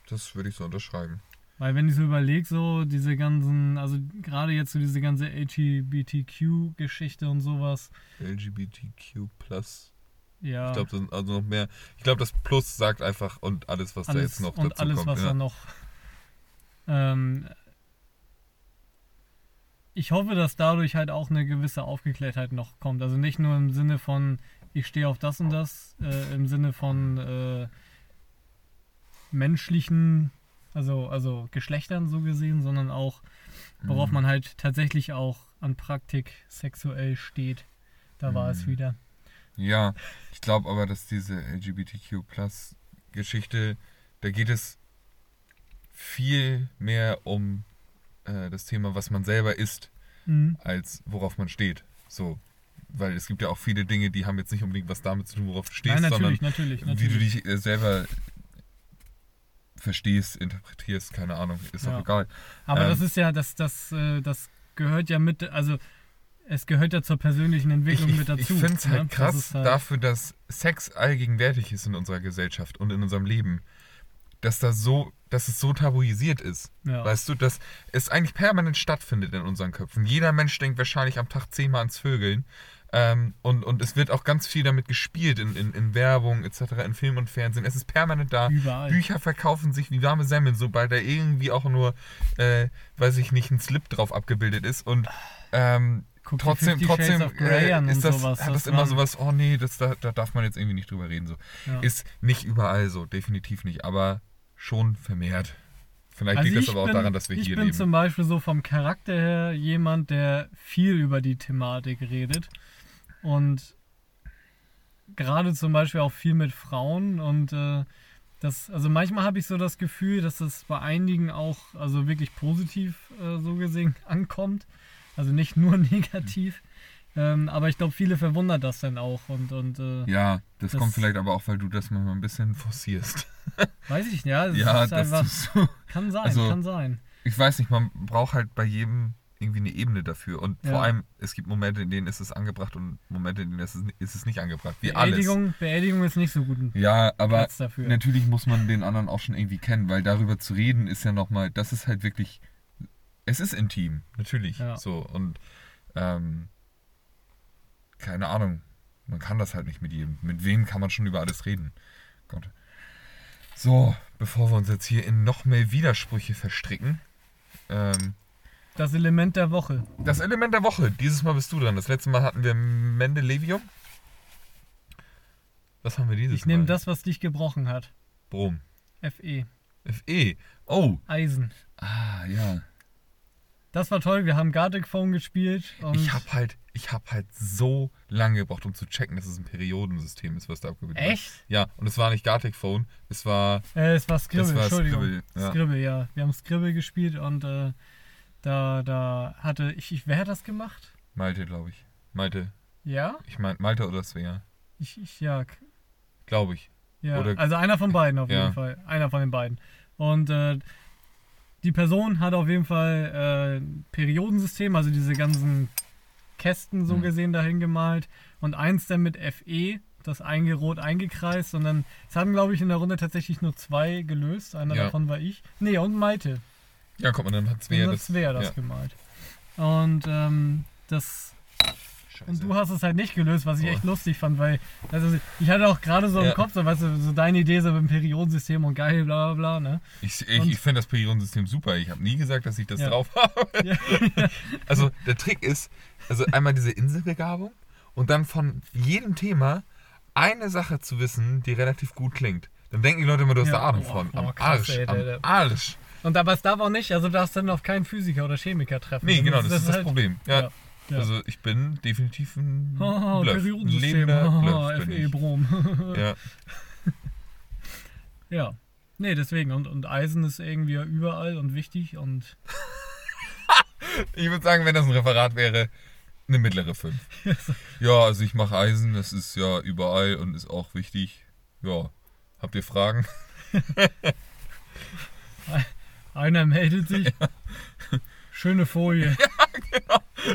Das würde ich so unterschreiben. Weil wenn ich so überlege, so diese ganzen, also gerade jetzt so diese ganze LGBTQ-Geschichte und sowas, LGBTQ plus. ja. Ich glaube, das sind also noch mehr. Ich glaube, das Plus sagt einfach und alles, was da alles jetzt noch und dazu alles, kommt. was ja. da noch. Ähm, ich hoffe, dass dadurch halt auch eine gewisse Aufgeklärtheit noch kommt. Also nicht nur im Sinne von, ich stehe auf das und das, äh, im Sinne von äh, menschlichen, also, also Geschlechtern so gesehen, sondern auch, worauf Mhm. man halt tatsächlich auch an Praktik sexuell steht. Da war es Mhm. wieder. Ja, ich glaube aber, dass diese LGBTQ-Plus-Geschichte, da geht es viel mehr um äh, das Thema, was man selber ist, Mhm. als worauf man steht. So. Weil es gibt ja auch viele Dinge, die haben jetzt nicht unbedingt was damit zu tun, worauf du stehst, Nein, sondern natürlich, natürlich, wie du natürlich. dich äh, selber verstehst, interpretierst, keine Ahnung, ist Ja. auch egal. Aber Ähm, das ist ja, das, das, äh, das gehört ja mit, also es gehört ja zur persönlichen Ich, Entwicklung ich, mit dazu. ich finde es halt ne? krass Das halt- dafür, dass Sex allgegenwärtig ist in unserer Gesellschaft und in unserem Leben. Dass das so, dass es so tabuisiert ist. Ja. Weißt du, dass es eigentlich permanent stattfindet in unseren Köpfen. Jeder Mensch denkt wahrscheinlich am Tag zehnmal ans Vögeln. Ähm, und, und es wird auch ganz viel damit gespielt in, in, in Werbung etc., in Film und Fernsehen. Es ist permanent da. Überall. Bücher verkaufen sich wie warme Semmeln, sobald da irgendwie auch nur, äh, weiß ich nicht, ein Slip drauf abgebildet ist. Und ähm, guck trotzdem, 50 Shades trotzdem äh, ist das, sowas. hat das, Das immer sowas, oh nee, das, da, da darf man jetzt irgendwie nicht drüber reden. So. Ja. Ist nicht überall so, definitiv nicht, aber schon vermehrt. Vielleicht Also liegt das ich aber auch bin- daran, dass wir ich hier bin leben. zum Beispiel so vom Charakter her jemand, der viel über die Thematik redet und gerade zum Beispiel auch viel mit Frauen und äh, das, also manchmal habe ich so das Gefühl, dass das bei einigen auch also wirklich positiv äh, so gesehen ankommt, also nicht nur negativ, ähm, aber ich glaube viele verwundert das dann auch und und äh, Ja, das, Das- kommt vielleicht aber auch, weil du das manchmal ein bisschen forcierst. weiß ich ja, es ja, ist das einfach, ist so. kann sein, also- kann sein. Ich weiß nicht, man braucht halt bei jedem irgendwie eine Ebene dafür. Und Ja. vor allem, es gibt Momente, in denen ist es angebracht und Momente, in denen ist es, ist es nicht angebracht. Wie alles. Beerdigung, Beerdigung ist nicht so gut. ein Ja, aber Platz dafür. natürlich muss man den anderen auch schon irgendwie kennen, weil darüber zu reden ist ja nochmal, das ist halt wirklich, es ist intim, natürlich. Ja. So und ähm, keine Ahnung, man kann das halt nicht mit jedem. Mit wem kann man schon über alles reden? Gott. So, bevor wir uns jetzt hier in noch mehr Widersprüche verstricken. Ähm, Das Element der Woche. das Element der Woche. Dieses Mal bist du dran. Das letzte Mal hatten wir Mendelevium. Was haben wir dieses Ich nehme Mal? das, was dich gebrochen hat. Brom. FE. FE. Oh. Eisen. Ah, ja. Das war toll. Wir haben Gartic Phone gespielt. Ich habe halt, ich habe halt so lange gebraucht, um zu checken, dass es ein Periodensystem ist, was da abgebildet wird. Echt? Ja, und es war nicht Gartic Phone, es war, Äh, es war Scribble, es war Entschuldigung. Scribble. Ja. Scribble, ja. Wir haben Scribble gespielt und äh, da, da hatte ich, ich. Wer hat das gemacht? Malte, glaube ich. Malte. Ja? Ich meine, Malte oder Svea. Ich, ich ja. Glaube ich. ja. Oder- also einer von beiden auf Ja. jeden Fall. Einer von den beiden. Und äh, die Person hat auf jeden Fall äh, ein Periodensystem, also diese ganzen Kästen so Mhm. gesehen dahin gemalt und eins dann mit FE, das eingerot eingekreist und dann, es haben glaube ich in der Runde tatsächlich nur zwei gelöst, einer Ja. davon war ich. Nee, und Maite. Ja, guck mal, dann hat Svea das. das wäre das ja. gemalt. Und ähm, das Scheiße. und du hast es halt nicht gelöst, was ich Oh. echt lustig fand, weil also ich hatte auch gerade so im Ja. Kopf, so, weißt du, so deine Idee so mit dem Periodensystem und geil, bla bla bla, ne? Ich, ich, ich finde das Periodensystem super. Ich habe nie gesagt, dass ich das drauf habe. Also der Trick ist, also einmal diese Inselbegabung und dann von jedem Thema eine Sache zu wissen, die relativ gut klingt. Dann denken die Leute immer, du hast Ja. da Ahnung Boah, von. Am boah, krass, Arsch. ey, am der- der- Arsch. Und aber es darf auch nicht, also du darfst dann auf keinen Physiker oder Chemiker treffen. Nee, genau, das, ist das halt- Problem. Ja, Ja, ja. Also ich bin definitiv ein Bluff. Ein lebender haha, Bluff bin FE ich. Brom. Ja. ja. Nee, deswegen. Und, und Eisen ist irgendwie überall und wichtig und Ich würde sagen, wenn das ein Referat wäre, eine mittlere 5. ja, also ich mache Eisen, das ist ja überall und ist auch wichtig. Ja, habt ihr Fragen? einer meldet sich. Schöne Folie.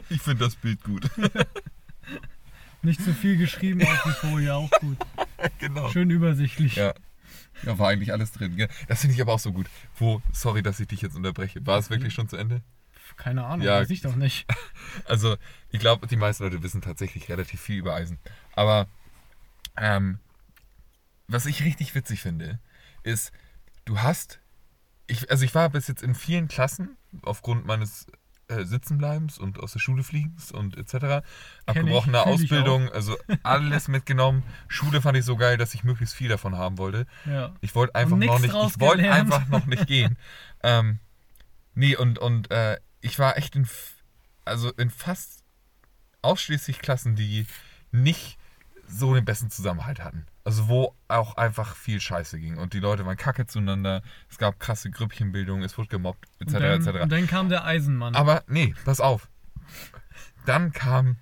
Ich finde das Bild gut. Nicht zu viel geschrieben auf die Folie, auch gut. genau. Schön übersichtlich. Ja. Ja, war eigentlich alles drin. Das finde ich aber auch so gut. Wo, sorry, dass ich dich jetzt unterbreche. War es wirklich schon zu Ende? Keine Ahnung, Ja. weiß ich doch nicht. Also, ich glaube, die meisten Leute wissen tatsächlich relativ viel über Eisen. Aber ähm, was ich richtig witzig finde, ist, du hast, ich, also ich war bis jetzt in vielen Klassen aufgrund meines äh, Sitzenbleibens und aus der Schule fliegens und etc. Abgebrochene Ausbildung, also alles mitgenommen. Schule fand ich so geil, dass ich möglichst viel davon haben wollte. Ja. Ich wollte einfach noch nicht, ich wollte einfach noch nicht gehen. ähm, nee, und, und äh, ich war echt in, also in fast ausschließlich Klassen, die nicht so den besten Zusammenhalt hatten. Also wo auch einfach viel Scheiße ging und die Leute waren kacke zueinander, es gab krasse Grüppchenbildung, es wurde gemobbt, etc. Und dann, etc. und dann kam der Eisenmann. Aber nee, pass auf. Dann kam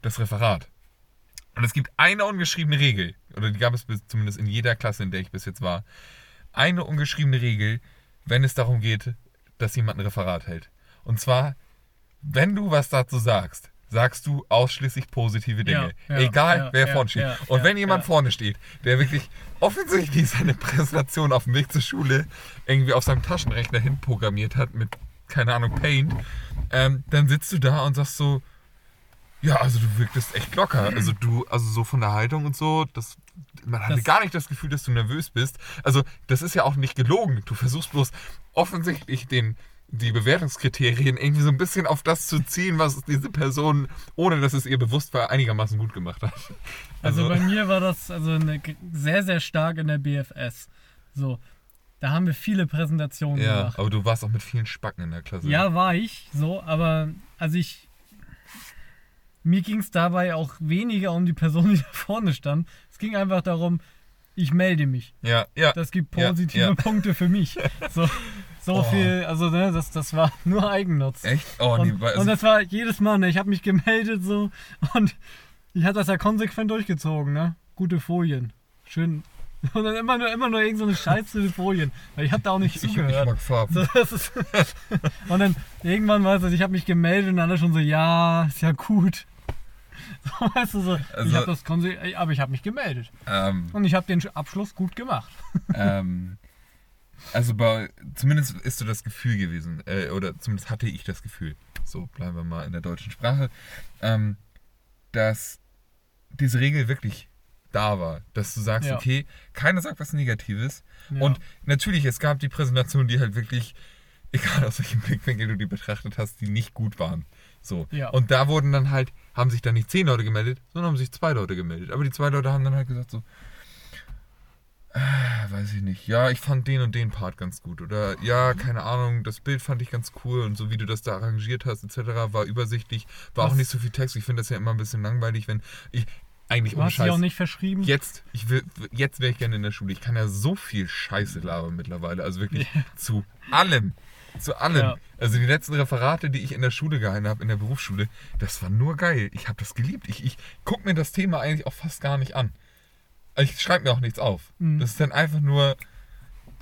das Referat. Und es gibt eine ungeschriebene Regel, oder die gab es bis, zumindest in jeder Klasse, in der ich bis jetzt war. Eine ungeschriebene Regel, wenn es darum geht, dass jemand ein Referat hält. Und zwar, wenn du was dazu sagst, sagst du ausschließlich positive Dinge. Ja, ja, Egal, ja, wer vorne steht. Und wenn jemand vorne steht, der wirklich offensichtlich seine Präsentation auf dem Weg zur Schule irgendwie auf seinem Taschenrechner hinprogrammiert hat mit, keine Ahnung, Paint, ähm, dann sitzt du da und sagst so, ja, also du wirktest echt locker. Also du, also so von der Haltung und so, das, man hatte Das- gar nicht das Gefühl, dass du nervös bist. Also das ist ja auch nicht gelogen. Du versuchst bloß offensichtlich den die Bewertungskriterien irgendwie so ein bisschen auf das zu ziehen, was diese Person, ohne dass es ihr bewusst war, einigermaßen gut gemacht hat. Also, bei mir war das also eine, sehr, sehr stark in der BFS. So, da haben wir viele Präsentationen Ja, gemacht. aber du warst auch mit vielen Spacken in der Klasse. Ja, war ich so, aber also ich. Mir ging es dabei auch weniger um die Person, die da vorne stand. Es ging einfach darum, ich melde mich. Ja, ja. Das gibt Ja, positive ja. Punkte für mich. So, so Oh. viel, also ne, das, das war nur Eigennutz. Echt? Oh, und, nee, weil- und das war jedes Mal, ne, ich habe mich gemeldet so und ich hatte das ja konsequent durchgezogen, ne? Gute Folien. Schön. Und dann immer nur, immer nur irgend so eine scheiße Folien. Weil ich habe da auch nicht ich, ich, ich zugehört. mag Farben. So, ist und dann irgendwann weißt du, ich habe mich gemeldet und alle schon so, ja, ist ja gut. So, weißt du, so, ich Also- habe das konse aber ich habe mich gemeldet. Ähm, Und ich habe den Abschluss gut gemacht. ähm, also bei, zumindest ist so das Gefühl gewesen, äh, oder zumindest hatte ich das Gefühl, so bleiben wir mal in der deutschen Sprache, ähm, dass diese Regel wirklich da war, dass du sagst, Ja. okay, keiner sagt was Negatives Ja. und natürlich, es gab die Präsentationen, die halt wirklich, egal aus welchem Blickwinkel du die betrachtet hast, die nicht gut waren. So. Ja. Und da wurden dann halt, haben sich dann nicht zehn Leute gemeldet, sondern haben sich zwei Leute gemeldet. Aber die zwei Leute haben dann halt gesagt so, weiß ich nicht, ja, ich fand den und den Part ganz gut. Oder ja, keine Ahnung, das Bild fand ich ganz cool und so wie du das da arrangiert hast, etc., war übersichtlich, war auch Was? nicht so viel Text. Ich finde das ja immer ein bisschen langweilig, wenn ich eigentlich ohne Scheiß. auch nicht verschrieben. Jetzt, ich will, jetzt wäre ich gerne in der Schule. Ich kann ja so viel Scheiße labern mittlerweile. Also wirklich zu allem. Zu allem. Ja. Also die letzten Referate, die ich in der Schule gehalten habe, in der Berufsschule, das war nur geil. Ich habe das geliebt. Ich, ich gucke mir das Thema eigentlich auch fast gar nicht an. Ich schreibe mir auch nichts auf. Mhm. Das ist dann einfach nur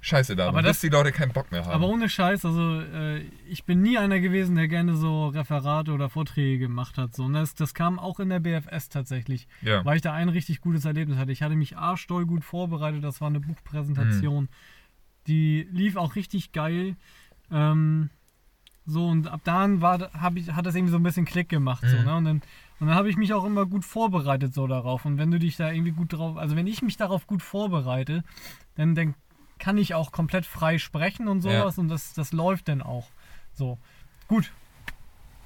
Scheiße da, Aber bis das- die Leute keinen Bock mehr haben. Aber ohne Scheiß, also äh, ich bin nie einer gewesen, der gerne so Referate oder Vorträge gemacht hat. So. Und das, das kam auch in der BFS tatsächlich, ja. weil ich da ein richtig gutes Erlebnis hatte. Ich hatte mich arschdoll gut vorbereitet, das war eine Buchpräsentation. Die lief auch richtig geil. Ähm, so, und ab da war, hab ich, hat das irgendwie so ein bisschen Klick gemacht. So, Mhm. ne? Und dann, und dann habe ich mich auch immer gut vorbereitet so darauf. Und wenn du dich da irgendwie gut drauf, also wenn ich mich darauf gut vorbereite, dann, dann kann ich auch komplett frei sprechen und sowas und das, das läuft dann auch. So. Gut.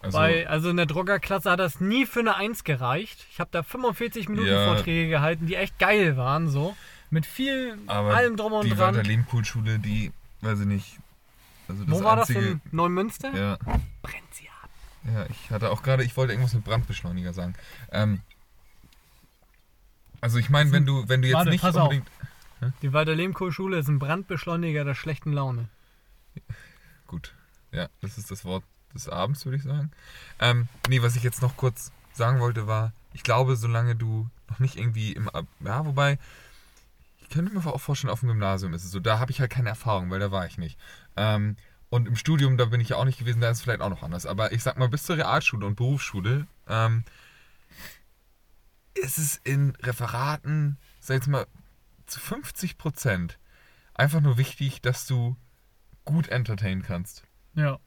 also, Bei, also in der Druckerklasse hat das nie für eine 1 gereicht. Ich habe da 45 Minuten Ja. Vorträge gehalten, die echt geil waren, so. Mit viel, allem drum und die dran. Walter Lehmkuhl-Schule, die, weiß ich nicht. Also das Wo war das? einzige, In Neumünster? Ja. Brennt sie. Ja, ich hatte auch gerade, ich wollte irgendwas mit Brandbeschleuniger sagen. Ähm, also ich meine, wenn du, wenn du jetzt Warte, nicht pass auf. unbedingt. Die Walter Lehmkohl-Schule ist ein Brandbeschleuniger der schlechten Laune. Gut, ja, das ist das Wort des Abends, würde ich sagen. Ähm, nee, was ich jetzt noch kurz sagen wollte, war, ich glaube, solange du noch nicht irgendwie im. Ja, wobei, ich könnte mir auch vorstellen, auf dem Gymnasium ist es so. Da habe ich halt keine Erfahrung, weil da war ich nicht. Ähm, und im Studium, da bin ich ja auch nicht gewesen, da ist es vielleicht auch noch anders. Aber ich sag mal, bis zur Realschule und Berufsschule ähm, ist es in Referaten, sag jetzt mal, zu 50 Prozent einfach nur wichtig, dass du gut entertainen kannst. Ja.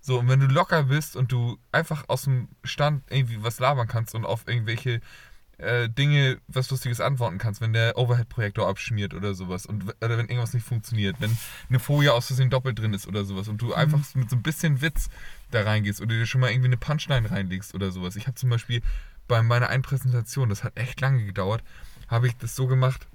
So, und wenn du locker bist und du einfach aus dem Stand irgendwie was labern kannst und auf irgendwelche äh, Dinge was Lustiges antworten kannst, wenn der Overhead-Projektor abschmiert oder sowas und oder wenn irgendwas nicht funktioniert, wenn eine Folie aus Versehen doppelt drin ist oder sowas und du einfach mit so ein bisschen Witz da reingehst oder dir schon mal irgendwie eine Punchline reinlegst oder sowas. Ich habe zum Beispiel bei meiner einen Präsentation, das hat echt lange gedauert, habe ich das so gemacht,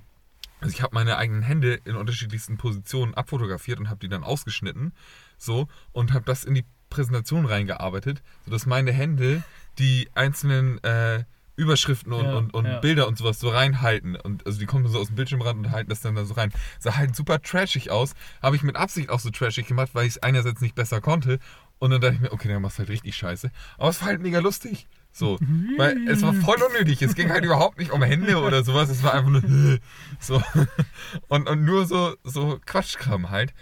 also ich habe meine eigenen Hände in unterschiedlichsten Positionen abfotografiert und habe die dann ausgeschnitten, so und habe das in die Präsentation reingearbeitet, sodass meine Hände die einzelnen äh, Überschriften und, Ja, und, und ja. Bilder und sowas so reinhalten und also die kommen so aus dem Bildschirmrand und halten das dann da so rein. Sah halt super trashig aus, habe ich mit Absicht auch so trashig gemacht, weil ich es einerseits nicht besser konnte und dann dachte ich mir, okay, dann machst du halt richtig scheiße, aber es war halt mega lustig. So, weil es war voll unnötig. Es ging halt überhaupt nicht um Hände oder sowas. Es war einfach nur so. Und, und nur so, so Quatschkram halt.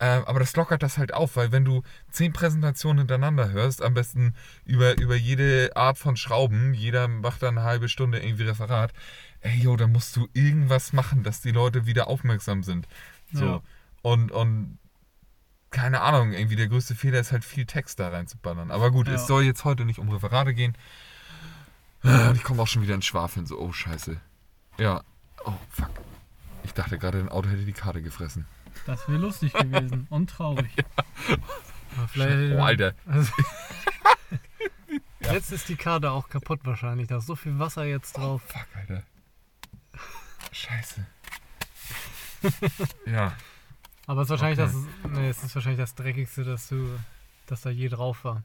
Ähm, aber das lockert das halt auf, weil wenn du zehn Präsentationen hintereinander hörst, am besten über, über jede Art von Schrauben, jeder macht dann eine halbe Stunde irgendwie Referat, ey, yo, dann musst du irgendwas machen, dass die Leute wieder aufmerksam sind. So. Ja. Und, und keine Ahnung, irgendwie der größte Fehler ist halt viel Text da reinzuballern. Aber gut, Ja. es soll jetzt heute nicht um Referate gehen. Und ich komme auch schon wieder ins Schwafeln, so, oh scheiße. Ja, oh fuck. Ich dachte gerade, ein Auto hätte die Karte gefressen. Das wäre lustig gewesen und traurig. Vielleicht, Oh, Alter. Also, Ja. Jetzt ist die Karte auch kaputt wahrscheinlich. Da ist so viel Wasser jetzt drauf. Fuck, Alter. Scheiße. ja. Aber es ist wahrscheinlich Okay. das. Nee, es ist wahrscheinlich das dreckigste, dass du. dass da je drauf war.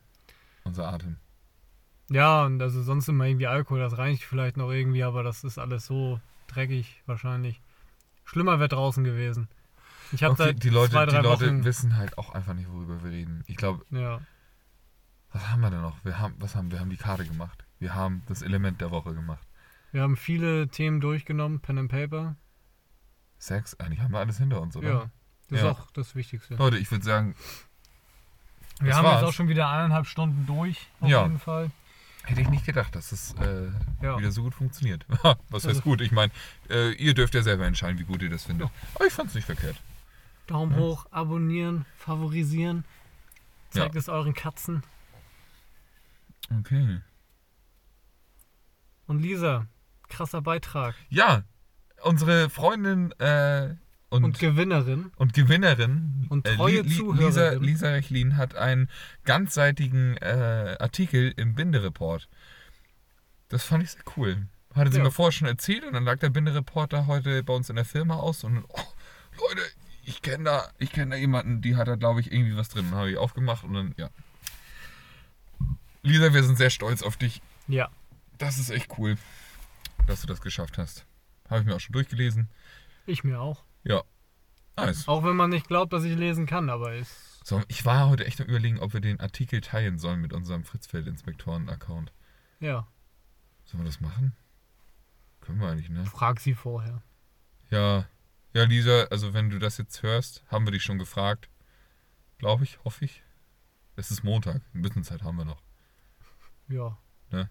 Unser Atem. Ja, und also sonst immer irgendwie Alkohol, das reinigt vielleicht noch irgendwie, aber das ist alles so dreckig wahrscheinlich. Schlimmer wäre draußen gewesen. Ich habe Okay, die Leute, zwei, die drei Leute Wochen. wissen halt auch einfach nicht, worüber wir reden. Ich glaube, Ja, was haben wir denn noch? Wir haben, was haben wir? haben die Karte gemacht. Wir haben das Element der Woche gemacht. wir haben viele Themen durchgenommen, Pen and Paper. Sex, eigentlich haben wir alles hinter uns, oder? Ja, das Ja. ist auch das Wichtigste. Leute, ich würde sagen, Wir das haben war's. jetzt auch schon wieder eineinhalb Stunden durch, auf Ja. jeden Fall. hätte ich nicht gedacht, dass es äh, Ja. wieder so gut funktioniert. was heißt Also- gut? Ich meine, äh, ihr dürft ja selber entscheiden, wie gut ihr das findet. Aber ich fand es nicht verkehrt. Daumen hoch, abonnieren, favorisieren. Zeigt Ja. es euren Katzen. Okay. Und Lisa, krasser Beitrag. Ja, unsere Freundin äh, und, Und, und, Gewinnerin. Gewinnerin Und äh, treue Li- Li- Zuhörerin. Lisa, Lisa Rechlin hat einen ganzseitigen äh, Artikel im Bindereport. Das fand ich sehr cool. Hatte sie Ja. mir vorher schon erzählt und dann lag der Bindereporter heute bei uns in der Firma aus und oh, Leute, ich kenne da, ich kenne da jemanden, die hat da glaube ich irgendwie was drin. Habe ich aufgemacht und dann ja. Lisa, wir sind sehr stolz auf dich. Ja, Das ist echt cool, dass du das geschafft hast. Habe ich mir auch schon durchgelesen. ich mir auch. Ja. Nice. Auch wenn man nicht glaubt, dass ich lesen kann, aber ist. So, ich war heute echt am überlegen, ob wir den Artikel teilen sollen mit unserem Fritzfeld-Inspektoren-Account. Ja, Sollen wir das machen? Können wir eigentlich, ne? frag sie vorher. Ja. Ja, Lisa, also wenn du das jetzt hörst, haben wir dich schon gefragt. Glaube ich, hoffe ich. Es ist Montag. Ein bisschen Zeit haben wir noch. Ja. Ne?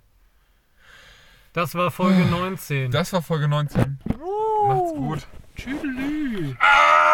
Das war Folge 19. Das war Folge 19. Macht's gut. Tschüdelü.